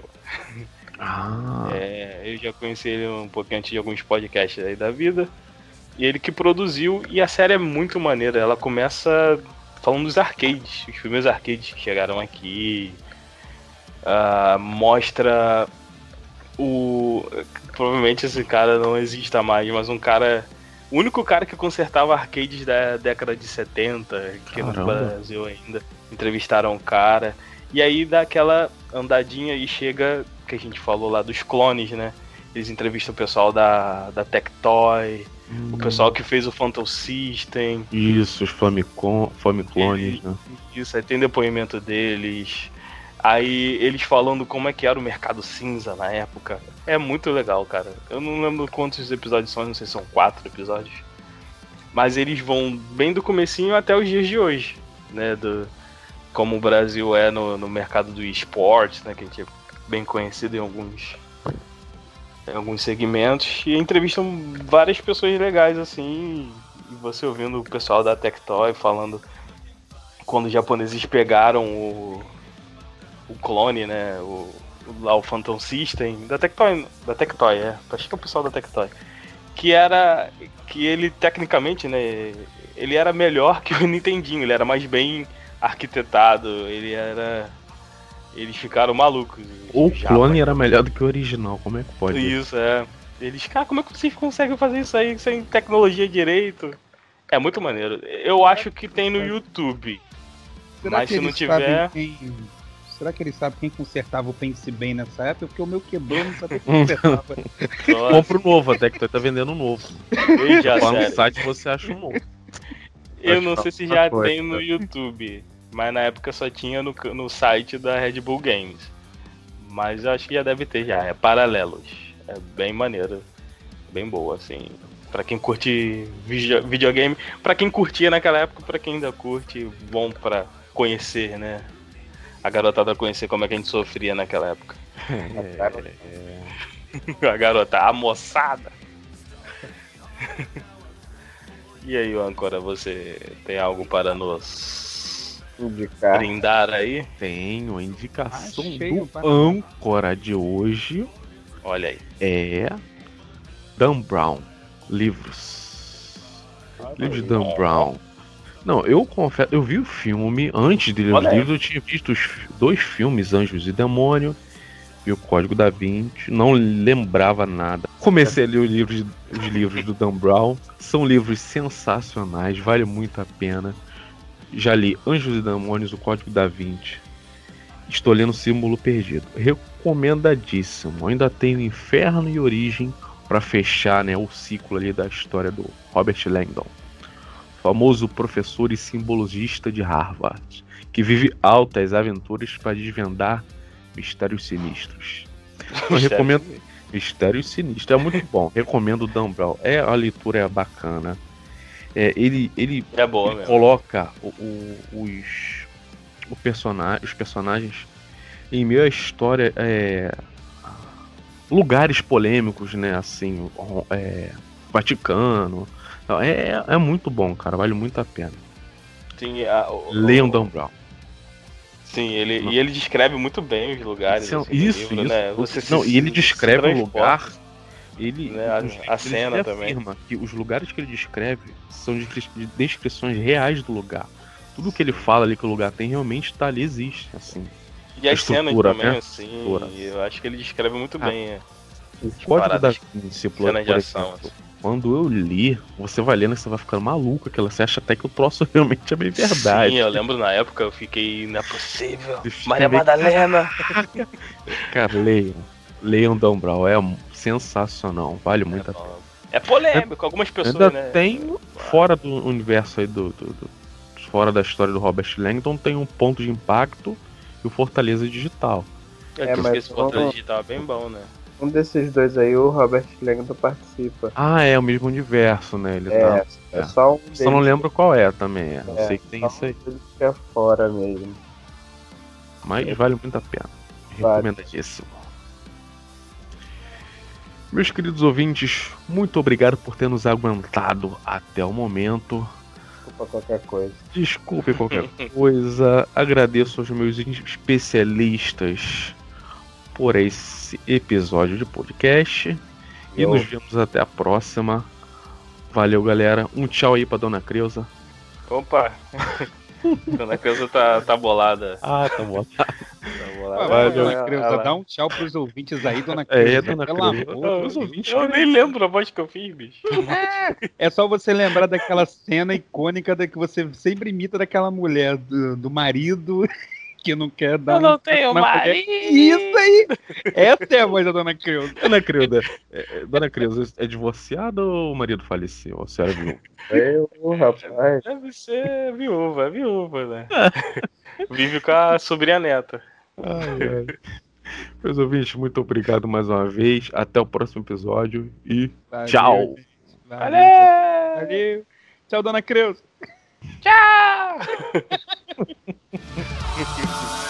Ah, É, eu já conheci ele um pouquinho antes de alguns podcasts aí da vida. E ele que produziu, e a série é muito maneira. Ela começa falando dos arcades, os primeiros arcades que chegaram aqui. Ah, mostra o. Provavelmente esse cara não exista mais, mas um cara. O único cara que consertava arcades da década de 70, aqui no. Brasil ainda. Entrevistaram o cara. E aí dá aquela andadinha e chega, que a gente falou lá dos clones, né? Eles entrevistam o pessoal da, da Tectoy, hum, o pessoal que fez o Phantom System. Isso, os Famicom, Famiclones, né? Isso, aí tem depoimento deles. Aí eles falando como é que era o mercado cinza na época. É muito legal, cara. Eu não lembro quantos episódios são, não sei se são quatro episódios. Mas eles vão bem do comecinho até os dias de hoje, né? Do, como o Brasil é no, no mercado do esporte, né? Que a gente é bem conhecido em alguns, em alguns segmentos. E entrevistam várias pessoas legais, assim. E você ouvindo o pessoal da Tectoy falando quando os japoneses pegaram o, o clone, né? O, o- lá o Phantom System, da Tectoy, da Tectoy, é. Acho que é o pessoal da Tectoy. Que era. Que ele tecnicamente, né? Ele era melhor que o Nintendinho, ele era mais bem arquitetado, ele era. Eles ficaram malucos. O clone era melhor do que o original, como é que pode? Isso, é. Eles, cara, como é que vocês conseguem fazer isso aí sem tecnologia direito? É muito maneiro. Eu acho que tem no YouTube. Será Mas que se não tiver- sabem Quem... Será que eles sabem quem consertava o Pense Bem nessa época? Porque o meu quebrou, não sabia quem consertava. Compra o novo, até que tu tá vendendo um novo. veja, Lá no site você acha um novo. Eu não sei se já coisa. tem no YouTube, mas na época só tinha no, no site da Red Bull Games. Mas eu acho que já deve ter já, é Paralelos. É bem maneiro, bem boa, assim. Pra quem curte video, videogame, pra quem curtia naquela época, pra quem ainda curte, bom pra conhecer, né? A garotada conhecer como é que a gente sofria naquela época. É, a garota, a moçada. e aí, Ancora, você tem algo para nos Indicar. brindar aí? tenho a indicação Achei do o para- âncora de hoje. Olha aí. é Dan Brown, livros. Livros de Dan Brown. Não, eu confesso, eu vi o filme, antes de ler os Olha livros, eu tinha visto os dois filmes, Anjos e Demônio, e o Código da Vinci, não lembrava nada. Comecei a ler os livros, os livros do Dan Brown, são livros sensacionais, vale muito a pena. Já li Anjos e Demônios, o Código da Vinci. Estou lendo Símbolo Perdido. Recomendadíssimo. Ainda tenho Inferno e Origem para fechar né, o ciclo ali da história do Robert Langdon, famoso professor e simbologista de Harvard, que vive altas aventuras para desvendar mistérios sinistros. Eu recomendo Mistérios Sinistros, é muito bom. Recomendo o Dan Brown. É a leitura é bacana. É, ele, ele É boa ele coloca o- o- os, o persona- os personagens em meio à história. é, lugares polêmicos, né? Assim, é, Vaticano. É, é muito bom, cara. Vale muito a pena. Sim, a, o- Leiam o- Dan Brown. Sim, ele, e ele descreve muito bem os lugares. Isso, assim, no isso. livro, isso. né? Você se- Não, e ele se descreve o lugar. Ele, Né, a- a ele cena também. afirma que os lugares que ele descreve são descri- descrições reais do lugar. Tudo que ele fala ali que o lugar tem realmente tá ali, existe. Assim. E a as cenas estrutura, também, né? assim, eu acho que ele descreve muito Ah, bem. é. O Código da Vinci, por, por ação, exemplo, assim. Quando eu li, você vai lendo e você vai ficando maluco, aquela, você acha até que o troço realmente é bem verdade. Sim, eu lembro na época, eu fiquei, não é possível. Maria meio- Madalena. Cara, leiam. Leiam Dan Brown, é sensacional, vale muito a pena. É polêmico, algumas pessoas, Ainda né? tem, fora do universo aí do, do- do- Fora da história do Robert Langdon, tem um ponto de impacto e o Fortaleza Digital. É, É, que mas esse vamos- digital é bem bom, né? Um desses dois aí, o Robert Langdon participa. Ah, é o mesmo universo, né? Ele É, tá. é é. só um Só não deles lembro qual é também. É. Eu É, sei que tem isso aí. um deles que é fora mesmo. Mas vale muito a pena. Vale. Recomendadíssimo. Meus queridos ouvintes, muito obrigado por ter nos aguentado até o momento. Desculpa qualquer coisa. Desculpe qualquer coisa. Agradeço aos meus especialistas por esse episódio de podcast. E Eu- nos vemos até a próxima. Valeu, galera. Um tchau aí pra dona Creuza. Opa! Dona Creuza tá, tá bolada. Ah, tá bom. Tá Vai, bolada. vai, dona Creuza, dá um tchau pros ouvintes aí, dona É, Creuza. dona Pelo Creuza. amor os Deus. ouvintes Eu nem lembro a voz que eu fiz, bicho. É só você lembrar daquela cena icônica da que você sempre imita daquela mulher do, do marido que não quer dar Eu não um tenho na marido. Isso aí! Essa é a voz da dona Creuza. Dona Creuza, é, é, dona Creuza é divorciada ou o marido faleceu? A senhora viu? Eu, rapaz. Deve ser viúva, é viúva, né? Vive com a sobrinha neta. Ai, ai. Meus ouvintes, muito obrigado mais uma vez. Até o próximo episódio e Valeu, Tchau. Valeu. Valeu! Valeu. Tchau, dona Creuza. Tchau! Música